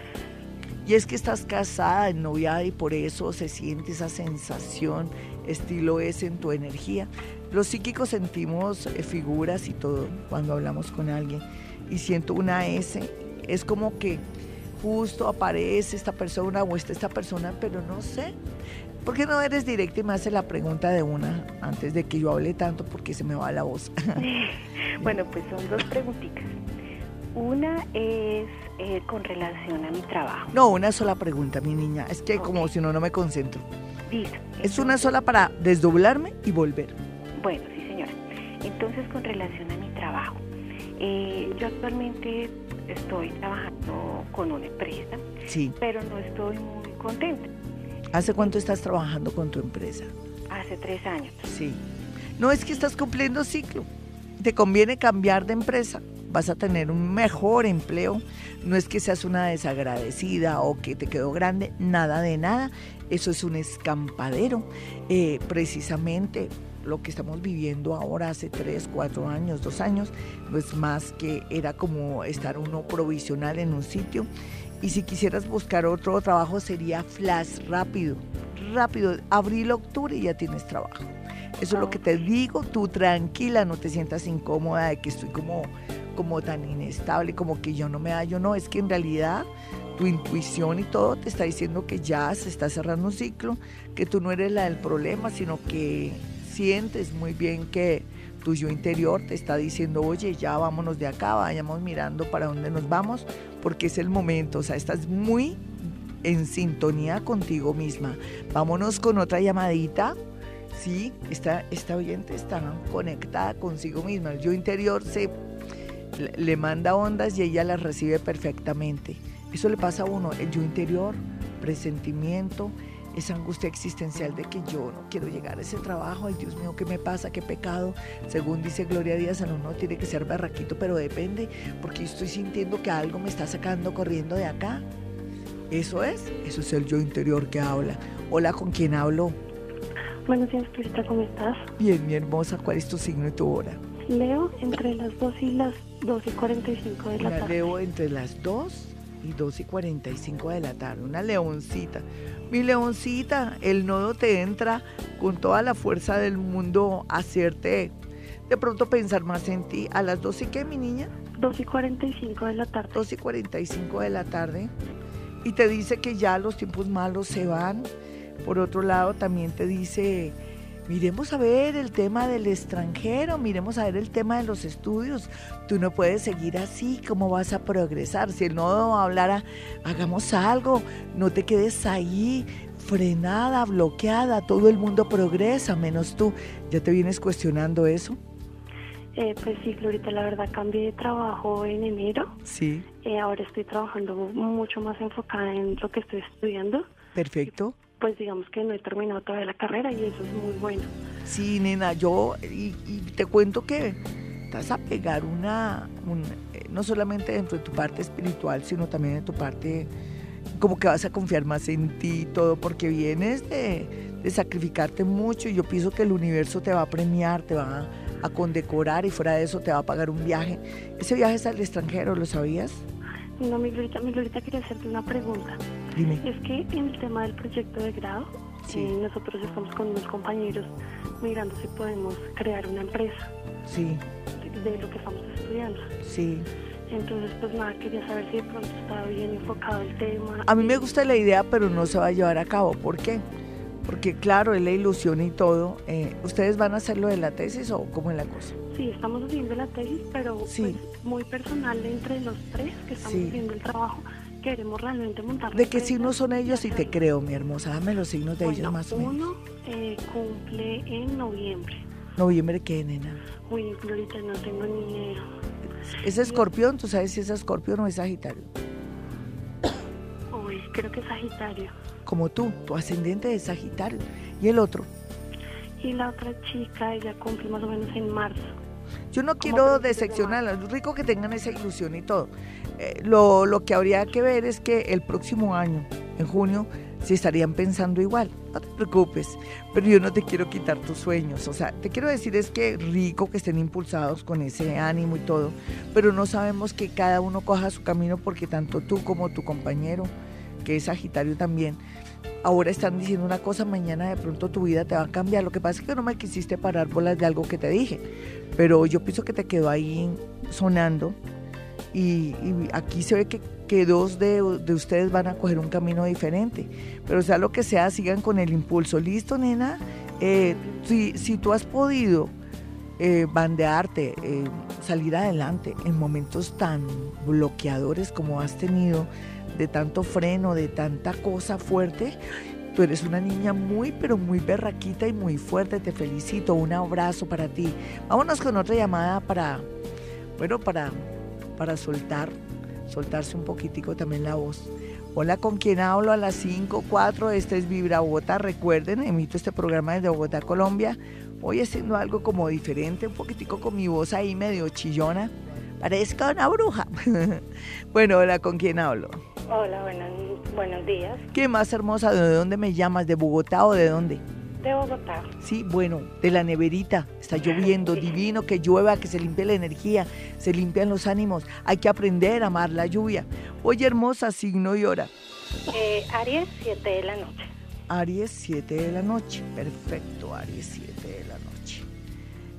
Y es que estás casada, noviada y por eso se siente esa sensación, estilo es en tu energía. Los psíquicos sentimos eh, figuras y todo cuando hablamos con alguien. Y siento una S, es como que justo aparece esta persona o está esta persona, pero no sé. ¿Por qué no eres directa y me hace la pregunta de una antes de que yo hable tanto porque se me va la voz? *laughs* bueno, pues son dos preguntitas. Una es eh, con relación a mi trabajo. No, una sola pregunta, mi niña. Es que como si no, no me concentro. Listo. Es una sola para desdoblarme y volver. Bueno, sí, señora. Entonces, con relación a mi trabajo. Eh, yo actualmente estoy trabajando con una empresa, sí. pero no estoy muy contenta. ¿Hace cuánto estás trabajando con tu empresa? Hace tres años. Sí. No es que estás cumpliendo ciclo. Te conviene cambiar de empresa. Vas a tener un mejor empleo. No es que seas una desagradecida o que te quedó grande. Nada de nada. Eso es un escampadero. Eh, precisamente lo que estamos viviendo ahora hace tres, cuatro años, dos años, no es más que era como estar uno provisional en un sitio. Y si quisieras buscar otro trabajo sería flash, rápido, rápido, abril, octubre y ya tienes trabajo. Eso es lo que te digo, tú tranquila, no te sientas incómoda de que estoy como, como tan inestable, como que yo no me hallo, no, es que en realidad tu intuición y todo te está diciendo que ya se está cerrando un ciclo, que tú no eres la del problema, sino que sientes muy bien que tu yo interior te está diciendo, oye, ya vámonos de acá, vayamos mirando para dónde nos vamos, porque es el momento, o sea, estás muy en sintonía contigo misma. Vámonos con otra llamadita. Sí, esta, esta oyente está conectada consigo misma. El yo interior se le manda ondas y ella las recibe perfectamente. Eso le pasa a uno, el yo interior, presentimiento, esa angustia existencial de que yo no quiero llegar a ese trabajo, ay Dios mío, ¿qué me pasa? ¿Qué pecado? Según dice Gloria Díaz, no, no tiene que ser barraquito, pero depende, porque estoy sintiendo que algo me está sacando corriendo de acá. Eso es, eso es el yo interior que habla. Hola, ¿con quién hablo? Buenos días, Florita, ¿cómo estás? Bien, mi hermosa, ¿cuál es tu signo y tu hora? Leo entre las 2 y las 2 y 45 de la La tarde. leo entre las 2 y 2 y 45 de la tarde, una leoncita. Mi leoncita, el nodo te entra con toda la fuerza del mundo a hacerte de pronto pensar más en ti. ¿A las 2 y qué, mi niña? 2 y 45 de la tarde. 2 y 45 de la tarde. Y te dice que ya los tiempos malos se van. Por otro lado, también te dice, miremos a ver el tema del extranjero, miremos a ver el tema de los estudios. Tú no puedes seguir así, ¿cómo vas a progresar? Si el nodo hablara, hagamos algo, no te quedes ahí frenada, bloqueada, todo el mundo progresa, menos tú. ¿Ya te vienes cuestionando eso? Eh, pues sí, Florita, la verdad cambié de trabajo en enero. Sí, Eh, ahora estoy trabajando mucho más enfocada en lo que estoy estudiando. perfecto. Pues digamos que no he terminado todavía la carrera y eso es muy bueno. Sí, nena, yo y, y te cuento que vas a pegar una, un- eh, no solamente dentro de tu parte espiritual, sino también en tu parte, como que vas a confiar más en ti y todo, porque vienes de, de sacrificarte mucho y yo pienso que el universo te va a premiar, te va a, a condecorar y fuera de eso te va a pagar un viaje. Ese viaje es al extranjero, ¿lo sabías? No, mi Florita, mi Florita quería hacerte una pregunta. Dime. Es que en el tema del proyecto de grado, Sí. eh, nosotros estamos con unos compañeros mirando si podemos crear una empresa Sí, de lo que estamos estudiando. sí. Entonces, pues nada, quería saber si de pronto estaba bien enfocado el tema. A mí me gusta la idea, pero no se va a llevar a cabo. ¿Por qué? Porque claro, es la ilusión y todo. Eh, ¿Ustedes van a hacer lo de la tesis o cómo es la cosa? Sí, estamos haciendo la tesis, pero Sí. pues, muy personal entre los tres que estamos Sí. haciendo el trabajo. Queremos realmente montar. ¿De qué signos son ellos? Y te creo, mi hermosa. Dame los signos de ellos Bueno, más o menos. Uno eh, cumple en noviembre. Noviembre, ¿qué, nena? Uy, Florita, no tengo ni idea. ¿Es escorpión? ¿Tú sabes si es escorpión o es sagitario? *coughs* Uy, creo que es Sagitario. Como tú, tu ascendente es sagitario. ¿Y el otro? Y la otra chica, ella cumple más o menos en marzo. Yo no quiero decepcionarlas, es rico que tengan esa ilusión y todo. Eh, lo, lo que habría que ver es que el próximo año, en junio, se estarían pensando igual. No te preocupes, pero yo no te quiero quitar tus sueños. O sea, te quiero decir es que rico que estén impulsados con ese ánimo y todo, pero no sabemos que cada uno coja su camino porque tanto tú como tu compañero, que es Sagitario también, ahora están diciendo una cosa, mañana de pronto tu vida te va a cambiar. Lo que pasa es que no me quisiste parar bolas de algo que te dije, pero yo pienso que te quedó ahí sonando y, y aquí se ve que, que dos de, de ustedes van a coger un camino diferente. Pero sea lo que sea, sigan con el impulso. ¿Listo, nena? Eh, si, si tú has podido eh, bandearte, eh, salir adelante en momentos tan bloqueadores como has tenido, de tanto freno, de tanta cosa fuerte, tú eres una niña muy, pero muy berraquita y muy fuerte. Te felicito. Un abrazo para ti. Vámonos con otra llamada para, bueno, para, para soltar, soltarse un poquitico también la voz. Hola, ¿con quién hablo? A las 5, 4, este es Vibra Bogotá. Recuerden, emito este programa desde Bogotá, Colombia. Hoy haciendo algo como diferente, un poquitico con mi voz ahí medio chillona. Parezco una bruja. *laughs* bueno, hola, ¿con quién hablo? Hola, buenos, buenos días. ¿Qué más hermosa? ¿De dónde me llamas? ¿De Bogotá o de dónde? De Bogotá. Sí, bueno, de la neverita. Está lloviendo, Sí. divino, que llueva, que se limpie la energía, se limpian los ánimos. Hay que aprender a amar la lluvia. Oye, hermosa, signo y hora. Eh, Aries, 7 de la noche. Aries, 7 de la noche. Perfecto, Aries, 7 de la noche.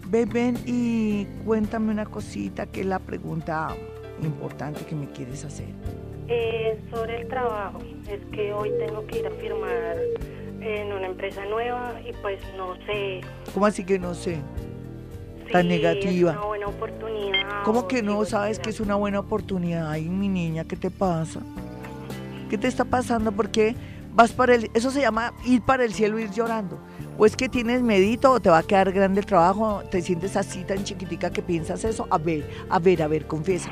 Ven, ven y cuéntame una cosita que es la pregunta importante que me quieres hacer. Eh, sobre el trabajo, es que hoy tengo que ir a firmar en una empresa nueva y pues no sé ¿Cómo así que no sé? Tan negativa. es una buena oportunidad. ¿Cómo que no sabes que es una buena oportunidad? Ay, mi niña, ¿qué te pasa? ¿Qué te está pasando? ¿Por qué vas para el... Eso se llama ir para el cielo, ir llorando. ¿O es que tienes medito o te va a quedar grande el trabajo? ¿Te sientes así tan chiquitica que piensas eso? A ver, a ver, a ver, confiesa.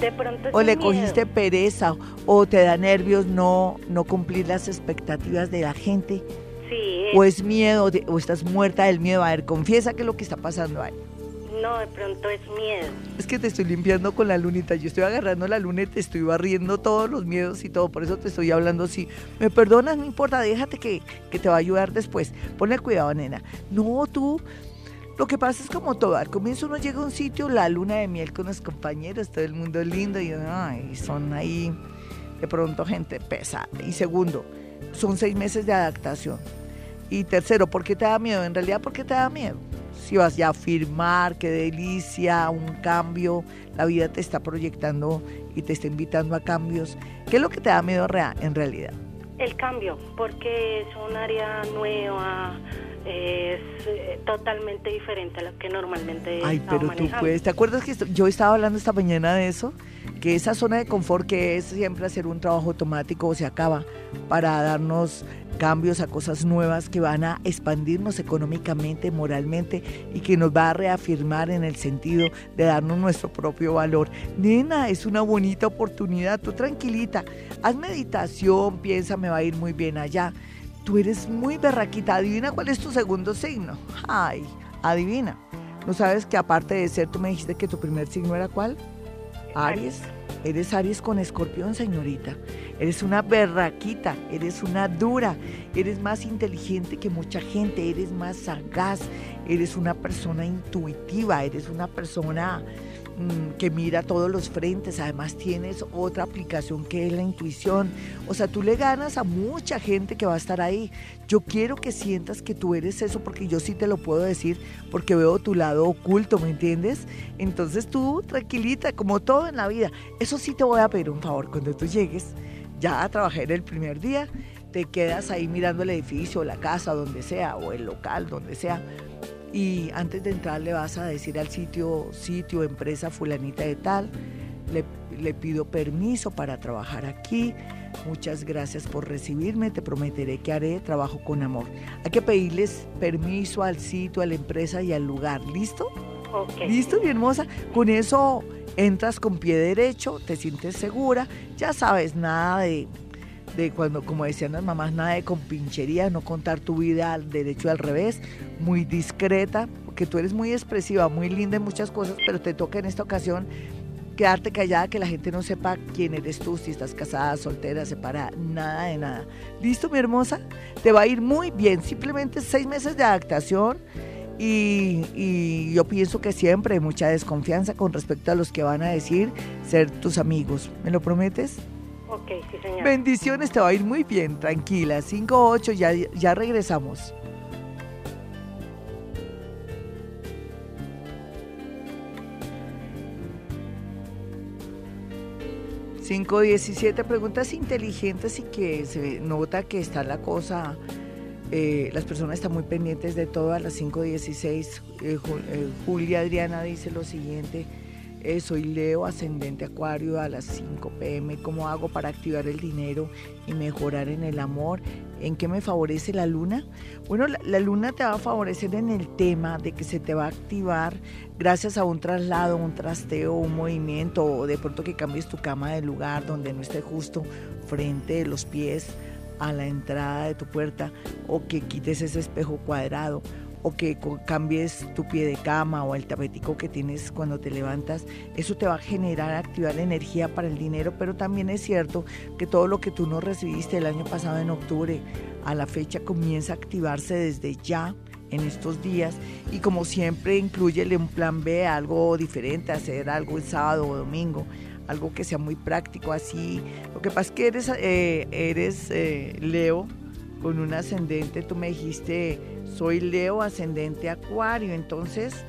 De pronto ¿O le miedo. cogiste pereza o te da nervios no, no cumplir las expectativas de la gente? Sí, ¿O es miedo de- o estás muerta del miedo? A ver, confiesa qué es lo que está pasando ahí. No, de pronto es miedo. Es que te estoy limpiando con la lunita. Yo estoy agarrando la luna y te estoy barriendo todos los miedos y todo. Por eso te estoy hablando así. Me perdonas, no importa, déjate que, que te va a ayudar después. Ponle cuidado, nena. No, tú. Lo que pasa es como todo, al comienzo uno llega a un sitio, la luna de miel con los compañeros, todo el mundo lindo y ay, son ahí de pronto gente pesada. Y segundo, son seis meses de adaptación. Y tercero, ¿por qué te da miedo? En realidad, ¿por qué te da miedo? Si vas ya a firmar, qué delicia, un cambio, la vida te está proyectando y te está invitando a cambios. ¿Qué es lo que te da miedo en realidad? El cambio, porque es un área nueva, es eh, totalmente diferente a lo que normalmente Ay, pero tú puedes, ¿te acuerdas que yo estaba hablando esta mañana de eso? Que esa zona de confort que es siempre hacer un trabajo automático se acaba para darnos cambios a cosas nuevas que van a expandirnos económicamente, moralmente y que nos va a reafirmar en el sentido de darnos nuestro propio valor. Nena, es una bonita oportunidad, tú tranquilita, haz meditación, piensa, me va a ir muy bien allá Tú eres muy berraquita. Adivina cuál es tu segundo signo. Ay, adivina. ¿No sabes que aparte de ser, tú me dijiste que tu primer signo era cuál? Aries. Eres Aries con escorpión, señorita. Eres una berraquita, eres una dura, eres más inteligente que mucha gente, eres más sagaz, eres una persona intuitiva, eres una persona que mira todos los frentes, además tienes otra aplicación que es la intuición. O sea, tú le ganas a mucha gente que va a estar ahí. Yo quiero que sientas que tú eres eso porque yo sí te lo puedo decir porque veo tu lado oculto, ¿me entiendes? Entonces tú tranquilita, como todo en la vida. Eso sí te voy a pedir un favor, cuando tú llegues ya a trabajar el primer día, te quedas ahí mirando el edificio, la casa, donde sea, o el local, donde sea y antes de entrar le vas a decir al sitio, sitio, empresa fulanita de tal, le, le, pido permiso para trabajar aquí, muchas gracias por recibirme, te prometeré que haré trabajo con amor. Hay que pedirles permiso al sitio, a la empresa y al lugar, ¿listo? ¿Listo, mi hermosa? Con eso entras con pie derecho, te sientes segura, ya sabes, nada de cuando, como decían las mamás, nada de compinchería, no contar tu vida al derecho al revés, muy discreta, porque tú eres muy expresiva, muy linda en muchas cosas, pero te toca en esta ocasión quedarte callada, que la gente no sepa quién eres tú, si estás casada, soltera, separada, nada de nada. ¿Listo, mi hermosa? Te va a ir muy bien, simplemente seis meses de adaptación. Y, y, yo pienso que siempre hay mucha desconfianza con respecto a los que van a decir ser tus amigos. ¿Me lo prometes? Ok, sí, señor. Bendiciones, te va a ir muy bien, tranquila. 5-8, ya, ya regresamos. Cinco diecisiete preguntas inteligentes y que se nota que está la cosa, eh, las personas están muy pendientes de todo. A las 5.16, eh, eh, Julia Adriana dice lo siguiente, eh, soy Leo, ascendente Acuario a las 5 pm. ¿Cómo hago para activar el dinero y mejorar en el amor? ¿En qué me favorece la luna? Bueno, la, luna te va a favorecer en el tema de que se te va a activar gracias a un traslado, un trasteo, un movimiento o de pronto que cambies tu cama de lugar donde no esté justo frente de los pies a la entrada de tu puerta o que quites ese espejo cuadrado o que cambies tu pie de cama o el tapetico que tienes cuando te levantas, eso te va a generar, activar energía para el dinero, pero también es cierto que todo lo que tú no recibiste el año pasado en octubre a la fecha comienza a activarse desde ya en estos días y como siempre incluyele un plan B, algo diferente, hacer algo el sábado o domingo, algo que sea muy práctico así. Lo que pasa es que eres, eh, eres eh, Leo con un ascendente, tú me dijiste soy Leo ascendente Acuario, entonces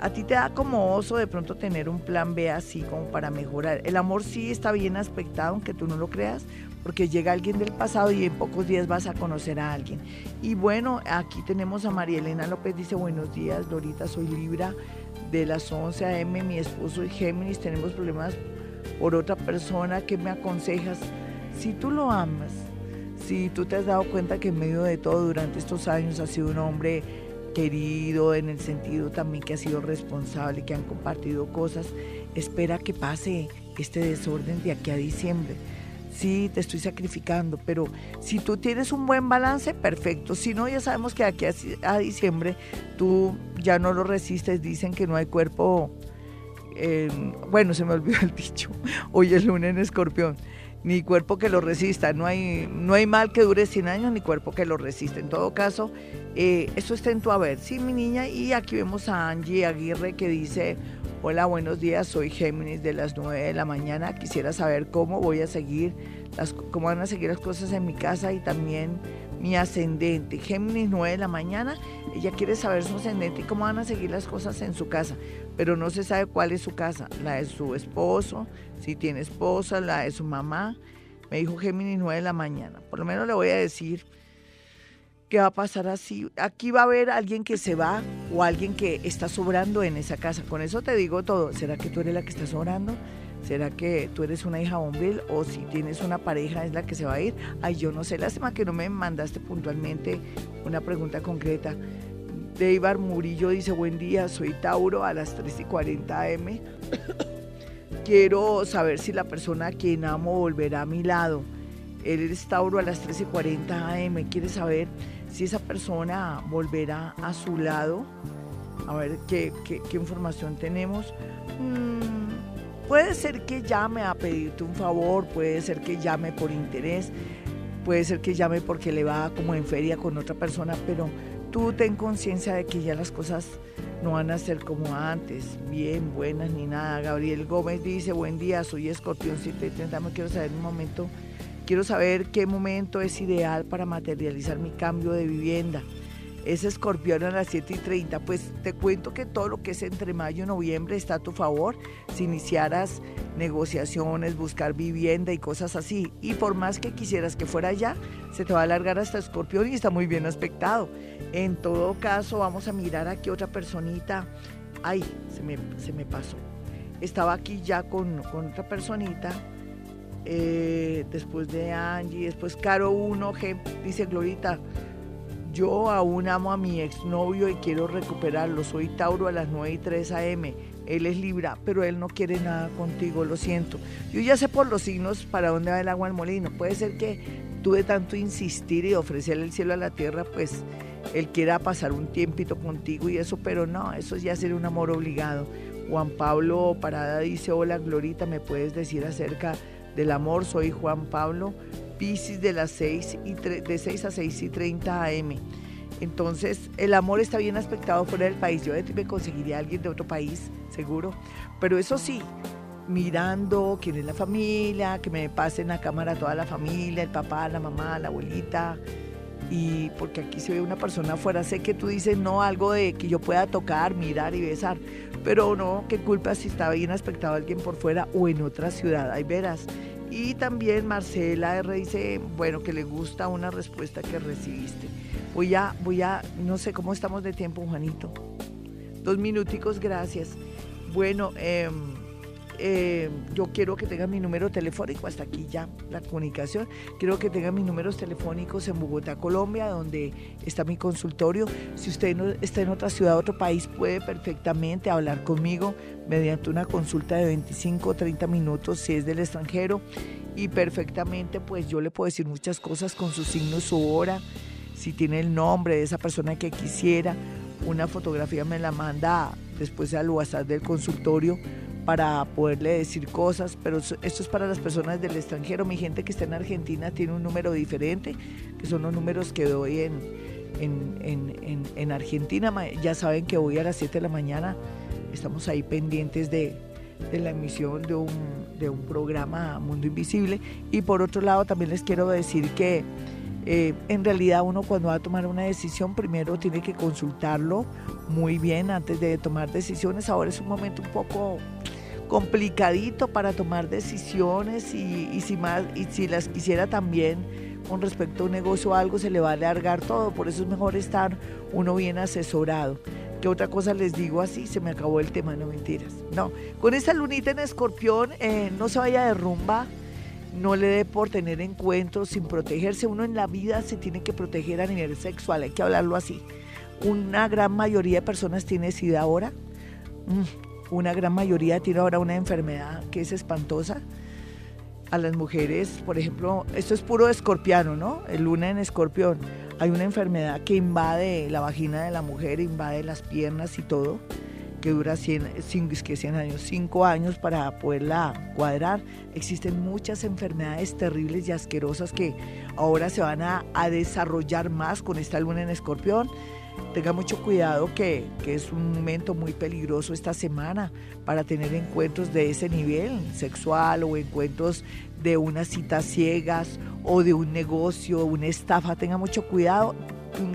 a ti te da como oso de pronto tener un plan B así como para mejorar. El amor sí está bien aspectado, aunque tú no lo creas, porque llega alguien del pasado y en pocos días vas a conocer a alguien. Y bueno, aquí tenemos a María Elena López, dice buenos días, Dorita, soy Libra de las 11 a.m., mi esposo y Géminis, tenemos problemas por otra persona, ¿qué me aconsejas? Si tú lo amas, si tú te has dado cuenta que en medio de todo durante estos años ha sido un hombre querido en el sentido también que ha sido responsable, que han compartido cosas, espera que pase este desorden de aquí a diciembre. Sí, te estoy sacrificando, pero si tú tienes un buen balance, perfecto. Si no, ya sabemos que aquí a, diciembre tú ya no lo resistes, dicen que no hay cuerpo, bueno, se me olvidó el dicho, *laughs* hoy es lunes en escorpión, ni cuerpo que lo resista, no hay, no hay mal que dure 100 años, ni cuerpo que lo resista. En todo caso, eh, eso está en tu haber, sí, mi niña, y aquí vemos a Angie Aguirre que dice, hola, buenos días, soy Géminis de las 9 de la mañana, quisiera saber cómo voy a seguir, las, cómo van a seguir las cosas en mi casa y también mi ascendente. Géminis 9 de la mañana, ella quiere saber su ascendente y cómo van a seguir las cosas en su casa, pero no se sabe cuál es su casa, la de su esposo, si tiene esposa, la de su mamá. Me dijo Géminis 9 de la mañana. Por lo menos le voy a decir qué va a pasar así. Aquí va a haber alguien que se va o alguien que está sobrando en esa casa. Con eso te digo todo. ¿Será que tú eres la que está sobrando? ¿Será que tú eres una hija bombil o si tienes una pareja es la que se va a ir? Ay, yo no sé, lástima que no me mandaste puntualmente una pregunta concreta. Deivar Murillo dice, buen día, soy Tauro a las 3 y 40 am. Quiero saber si la persona a quien amo volverá a mi lado. Él es Tauro a las 3 y 40 am. Quiere saber si esa persona volverá a su lado. A ver qué, información tenemos. Mm, Puede ser que llame a pedirte un favor, puede ser que llame por interés, puede ser que llame porque le va como en feria con otra persona, pero tú ten conciencia de que ya las cosas no van a ser como antes, bien, buenas ni nada. Gabriel Gómez dice, buen día, soy escorpión 730, me quiero saber un momento, quiero saber qué momento es ideal para materializar mi cambio de vivienda es escorpión a las 7 y 30. Pues te cuento que todo lo que es entre mayo y noviembre está a tu favor. Si iniciaras negociaciones, buscar vivienda y cosas así. Y por más que quisieras que fuera ya, se te va a alargar hasta escorpión y está muy bien aspectado. En todo caso, vamos a mirar aquí otra personita. Ay, se me, se me pasó. Estaba aquí ya con, con otra personita. Eh, después de Angie, después Caro 1G, dice Glorita, yo aún amo a mi exnovio y quiero recuperarlo. Soy Tauro a las 9 y 3 am. Él es Libra, pero él no quiere nada contigo, lo siento. Yo ya sé por los signos para dónde va el agua al molino. Puede ser que tú de tanto insistir y ofrecerle el cielo a la tierra, pues él quiera pasar un tiempito contigo y eso, pero no, eso ya sería un amor obligado. Juan Pablo Parada dice, hola Glorita, ¿me puedes decir acerca del amor? Soy Juan Pablo Pisces de las 6 y de 6 a 6 y 30 am. Entonces, el amor está bien aspectado fuera del país. Yo me conseguiría a alguien de otro país, seguro. Pero eso sí, mirando quién es la familia, que me pasen a cámara toda la familia, el papá, la mamá, la abuelita. Y porque aquí se ve una persona afuera, sé que tú dices no algo de que yo pueda tocar, mirar y besar, pero no, qué culpa si está bien aspectado alguien por fuera o en otra ciudad. Ahí verás y también Marcela R dice, bueno, que le gusta una respuesta que recibiste. Voy a, voy a, no sé cómo estamos de tiempo, Juanito. Dos minuticos, gracias. Bueno, eh, eh, yo quiero que tengan mi número telefónico, hasta aquí ya la comunicación. Quiero que tengan mis números telefónicos en Bogotá, Colombia, donde está mi consultorio. Si usted está en otra ciudad, otro país, puede perfectamente hablar conmigo mediante una consulta de 25 o 30 minutos si es del extranjero. Y perfectamente, pues yo le puedo decir muchas cosas con su signo, su hora, si tiene el nombre de esa persona que quisiera. Una fotografía me la manda después al WhatsApp del consultorio para poderle decir cosas, pero esto es para las personas del extranjero. Mi gente que está en Argentina tiene un número diferente, que son los números que doy en, en, Argentina. Ya saben que hoy a las 7 de la mañana estamos ahí pendientes de, la emisión de un, de un programa Mundo Invisible. Y por otro lado, también les quiero decir que eh, en realidad uno cuando va a tomar una decisión primero tiene que consultarlo muy bien antes de tomar decisiones. Ahora es un momento un poco complicadito para tomar decisiones y, si más y si las quisiera también con respecto a un negocio o algo se le va a alargar todo, por eso es mejor estar uno bien asesorado. ¿Qué otra cosa les digo así? Se me acabó el tema, no mentiras. No, con esta lunita en escorpión eh, no se vaya de rumba, no le dé por tener encuentros sin protegerse. Uno en la vida se tiene que proteger a nivel sexual, hay que hablarlo así. Una gran mayoría de personas tiene SIDA ahora. Mm, una gran mayoría tiene ahora una enfermedad que es espantosa. a las mujeres, por ejemplo, esto es puro escorpiano, ¿no? El luna en escorpión. Hay una enfermedad que invade la vagina de la mujer, invade las piernas y todo, que dura 100, que 100 años, 5 años para poderla cuadrar. Existen muchas enfermedades terribles y asquerosas que ahora se van a, a desarrollar más con esta luna en escorpión tenga mucho cuidado que, que, es un momento muy peligroso esta semana para tener encuentros de ese nivel sexual o encuentros de unas citas ciegas o de un negocio, una estafa. Tenga mucho cuidado.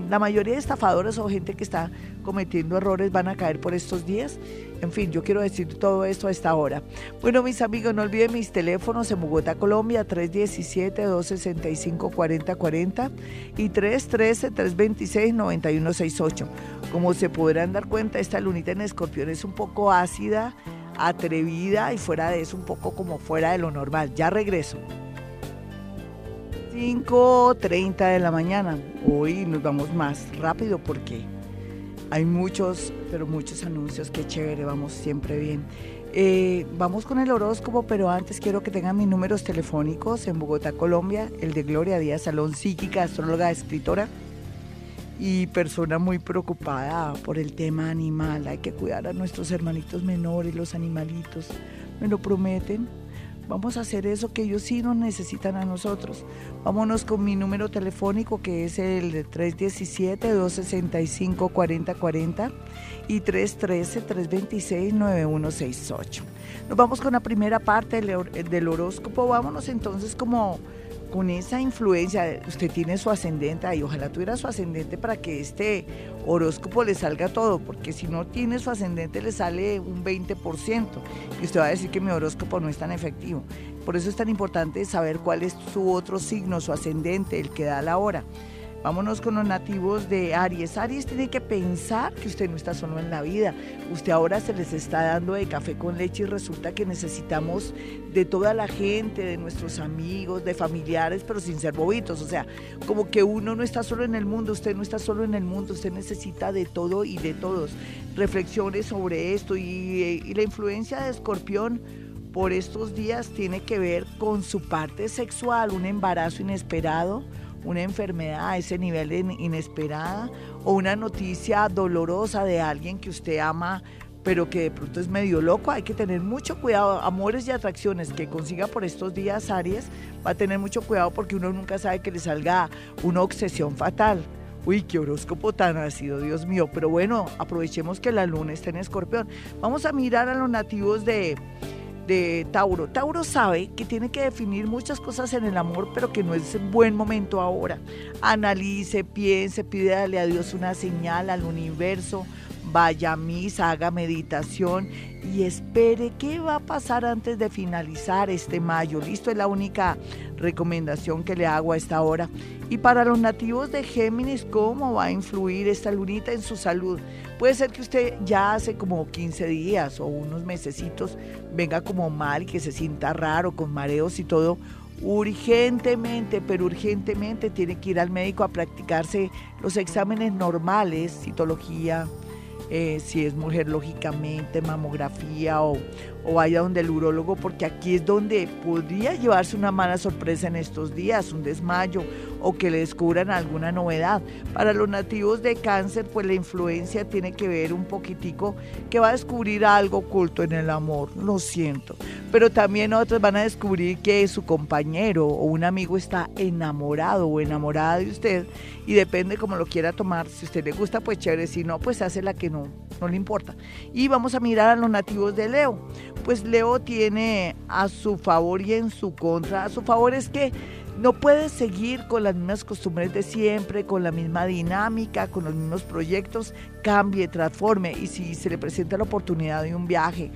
La mayoría de estafadores o gente que está cometiendo errores van a caer por estos días. En fin, yo quiero decir todo esto a esta hora. Bueno, mis amigos, no olviden mis teléfonos en Bogotá, Colombia, 317-265-4040 y 313-326-9168. Como se podrán dar cuenta, esta lunita en escorpión es un poco ácida, atrevida y fuera de eso un poco como fuera de lo normal. Ya regreso. 5.30 de la mañana. Hoy nos vamos más rápido porque hay muchos, pero muchos anuncios, qué chévere, vamos siempre bien. Eh, vamos con el horóscopo, pero antes quiero que tengan mis números telefónicos en Bogotá, Colombia, el de Gloria Díaz Salón, psíquica, astróloga, escritora y persona muy preocupada por el tema animal. Hay que cuidar a nuestros hermanitos menores, los animalitos. Me lo prometen. Vamos a hacer eso que ellos sí nos necesitan a nosotros. Vámonos con mi número telefónico que es el de 317-265-4040 y 313-326-9168. Nos vamos con la primera parte del horóscopo. Vámonos entonces como con esa influencia, usted tiene su ascendente y ojalá tuviera su ascendente para que este horóscopo le salga todo, porque si no tiene su ascendente le sale un 20% y usted va a decir que mi horóscopo no es tan efectivo. Por eso es tan importante saber cuál es su otro signo, su ascendente, el que da la hora. Vámonos con los nativos de Aries. Aries tiene que pensar que usted no está solo en la vida. Usted ahora se les está dando de café con leche y resulta que necesitamos de toda la gente, de nuestros amigos, de familiares, pero sin ser bobitos. O sea, como que uno no está solo en el mundo, usted no está solo en el mundo, usted necesita de todo y de todos. Reflexiones sobre esto y, y la influencia de Escorpión por estos días tiene que ver con su parte sexual, un embarazo inesperado una enfermedad a ese nivel inesperada o una noticia dolorosa de alguien que usted ama pero que de pronto es medio loco, hay que tener mucho cuidado. Amores y atracciones que consiga por estos días Aries, va a tener mucho cuidado porque uno nunca sabe que le salga una obsesión fatal. Uy, qué horóscopo tan ácido, Dios mío. Pero bueno, aprovechemos que la luna está en escorpión. Vamos a mirar a los nativos de, Tauro. Tauro sabe que tiene que definir muchas cosas en el amor, pero que no es buen momento ahora. Analice, piense, pídale a Dios una señal, al universo, vaya a misa, haga meditación y espere qué va a pasar antes de finalizar este mayo. Listo, es la única recomendación que le hago a esta hora. Y para los nativos de Géminis, ¿cómo va a influir esta lunita en su salud? Puede ser que usted ya hace como 15 días o unos mesecitos venga como mal, que se sienta raro, con mareos y todo. Urgentemente, pero urgentemente tiene que ir al médico a practicarse los exámenes normales, citología, eh, si es mujer, lógicamente, mamografía o, o vaya donde el urólogo, porque aquí es donde podría llevarse una mala sorpresa en estos días, un desmayo o que le descubran alguna novedad. Para los nativos de cáncer, pues la influencia tiene que ver un poquitico que va a descubrir algo oculto en el amor, lo siento. Pero también otros van a descubrir que su compañero o un amigo está enamorado o enamorada de usted y depende cómo lo quiera tomar. Si a usted le gusta, pues chévere, si no, pues hace la que no, no le importa. Y vamos a mirar a los nativos de Leo. Pues Leo tiene a su favor y en su contra. A su favor es que no puede seguir con las mismas costumbres de siempre, con la misma dinámica, con los mismos proyectos, cambie, transforme y si se le presenta la oportunidad de un viaje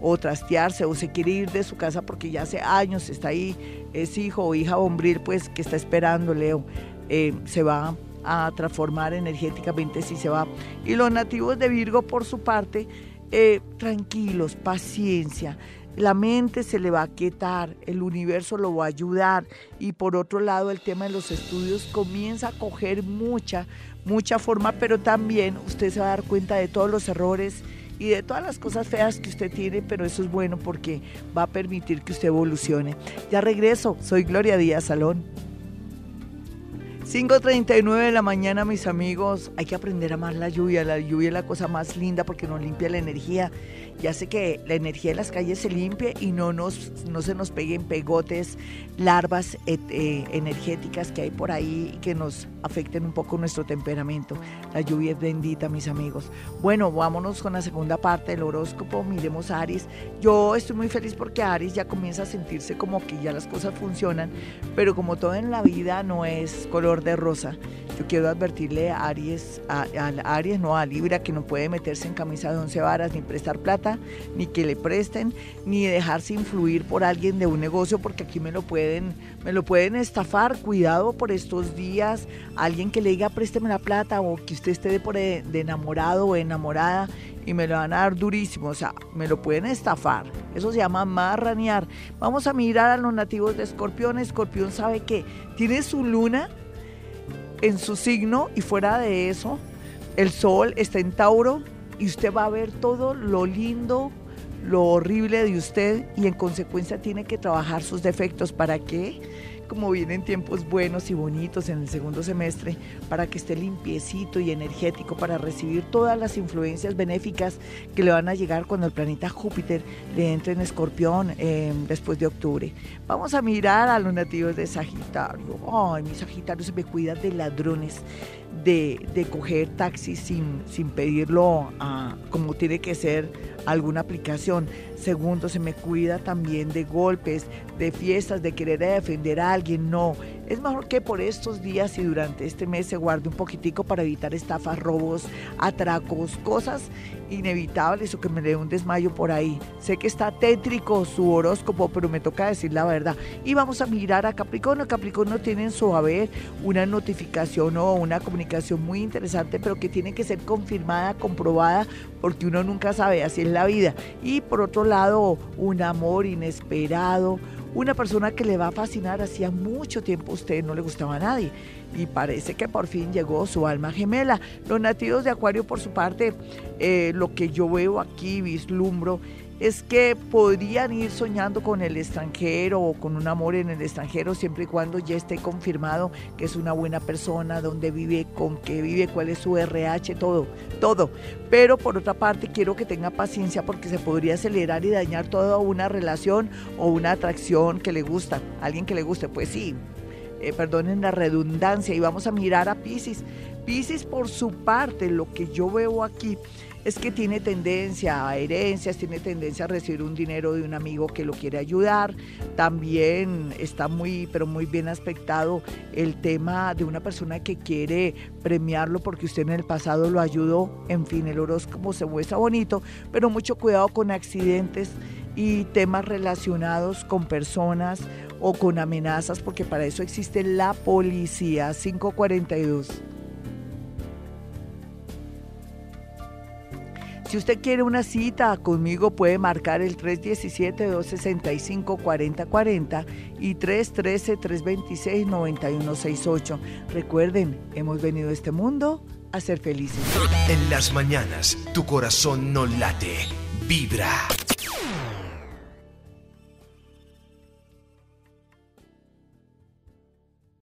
o trastearse o se quiere ir de su casa porque ya hace años está ahí, es hijo o hija bombril, pues que está esperando Leo, eh, se va a transformar energéticamente si se va. Y los nativos de Virgo, por su parte, eh, tranquilos, paciencia la mente se le va a quietar, el universo lo va a ayudar y por otro lado el tema de los estudios comienza a coger mucha, mucha forma, pero también usted se va a dar cuenta de todos los errores y de todas las cosas feas que usted tiene, pero eso es bueno porque va a permitir que usted evolucione. Ya regreso, soy Gloria Díaz Salón. 5.39 de la mañana, mis amigos. Hay que aprender a amar la lluvia. La lluvia es la cosa más linda porque nos limpia la energía ya sé que la energía de las calles se limpie y no, nos, no se nos peguen pegotes, larvas eh, energéticas que hay por ahí y que nos afecten un poco nuestro temperamento. La lluvia es bendita, mis amigos. Bueno, vámonos con la segunda parte del horóscopo. Miremos a Aries. Yo estoy muy feliz porque Aries ya comienza a sentirse como que ya las cosas funcionan, pero como todo en la vida no es color de rosa. Yo quiero advertirle a Aries, a, Aries, no a Libra, que no puede meterse en camisa de once varas ni prestar plata ni que le presten, ni dejarse influir por alguien de un negocio, porque aquí me lo pueden, me lo pueden estafar. Cuidado por estos días, alguien que le diga présteme la plata o que usted esté de, por de, enamorado o enamorada y me lo van a dar durísimo, o sea, me lo pueden estafar. Eso se llama marranear. Vamos a mirar a los nativos de Escorpión. Escorpión sabe que tiene su luna en su signo y fuera de eso, el sol está en Tauro, y usted va a ver todo lo lindo, lo horrible de usted y en consecuencia tiene que trabajar sus defectos. ¿Para qué? Como vienen tiempos buenos y bonitos en el segundo semestre, para que esté limpiecito y energético para recibir todas las influencias benéficas que le van a llegar cuando el planeta Júpiter le entre en escorpión eh, después de octubre. Vamos a mirar a los nativos de Sagitario. Ay, mi Sagitario se me cuida de ladrones de, de coger taxi sin, sin pedirlo a, como tiene que ser alguna aplicación. Segundo, se me cuida también de golpes, de fiestas, de querer defender a alguien. No, es mejor que por estos días y durante este mes se guarde un poquitico para evitar estafas, robos, atracos, cosas inevitables o que me dé un desmayo por ahí. Sé que está tétrico su horóscopo, pero me toca decir la verdad. Y vamos a mirar a Capricornio. Capricornio tiene en su haber una notificación o una comunicación muy interesante, pero que tiene que ser confirmada, comprobada, porque uno nunca sabe, así es la vida. Y por otro lado, un amor inesperado una persona que le va a fascinar. Hacía mucho tiempo usted no le gustaba a nadie y parece que por fin llegó su alma gemela. Los nativos de Acuario, por su parte, eh, lo que yo veo aquí, vislumbro, es que podrían ir soñando con el extranjero o con un amor en el extranjero siempre y cuando ya esté confirmado que es una buena persona, dónde vive, con qué vive, cuál es su RH, todo, todo. Pero por otra parte quiero que tenga paciencia porque se podría acelerar y dañar toda una relación o una atracción que le gusta, alguien que le guste, pues sí. Eh, perdonen la redundancia y vamos a mirar a Pisces. Pisces por su parte, lo que yo veo aquí es que tiene tendencia a herencias, tiene tendencia a recibir un dinero de un amigo que lo quiere ayudar. También está muy, pero muy bien aspectado el tema de una persona que quiere premiarlo porque usted en el pasado lo ayudó. En fin, el horóscopo se muestra bonito, pero mucho cuidado con accidentes y temas relacionados con personas o con amenazas, porque para eso existe la policía 542. Si usted quiere una cita conmigo, puede marcar el 317-265-4040 y 313-326-9168. Recuerden, hemos venido a este mundo a ser felices. En las mañanas, tu corazón no late, vibra.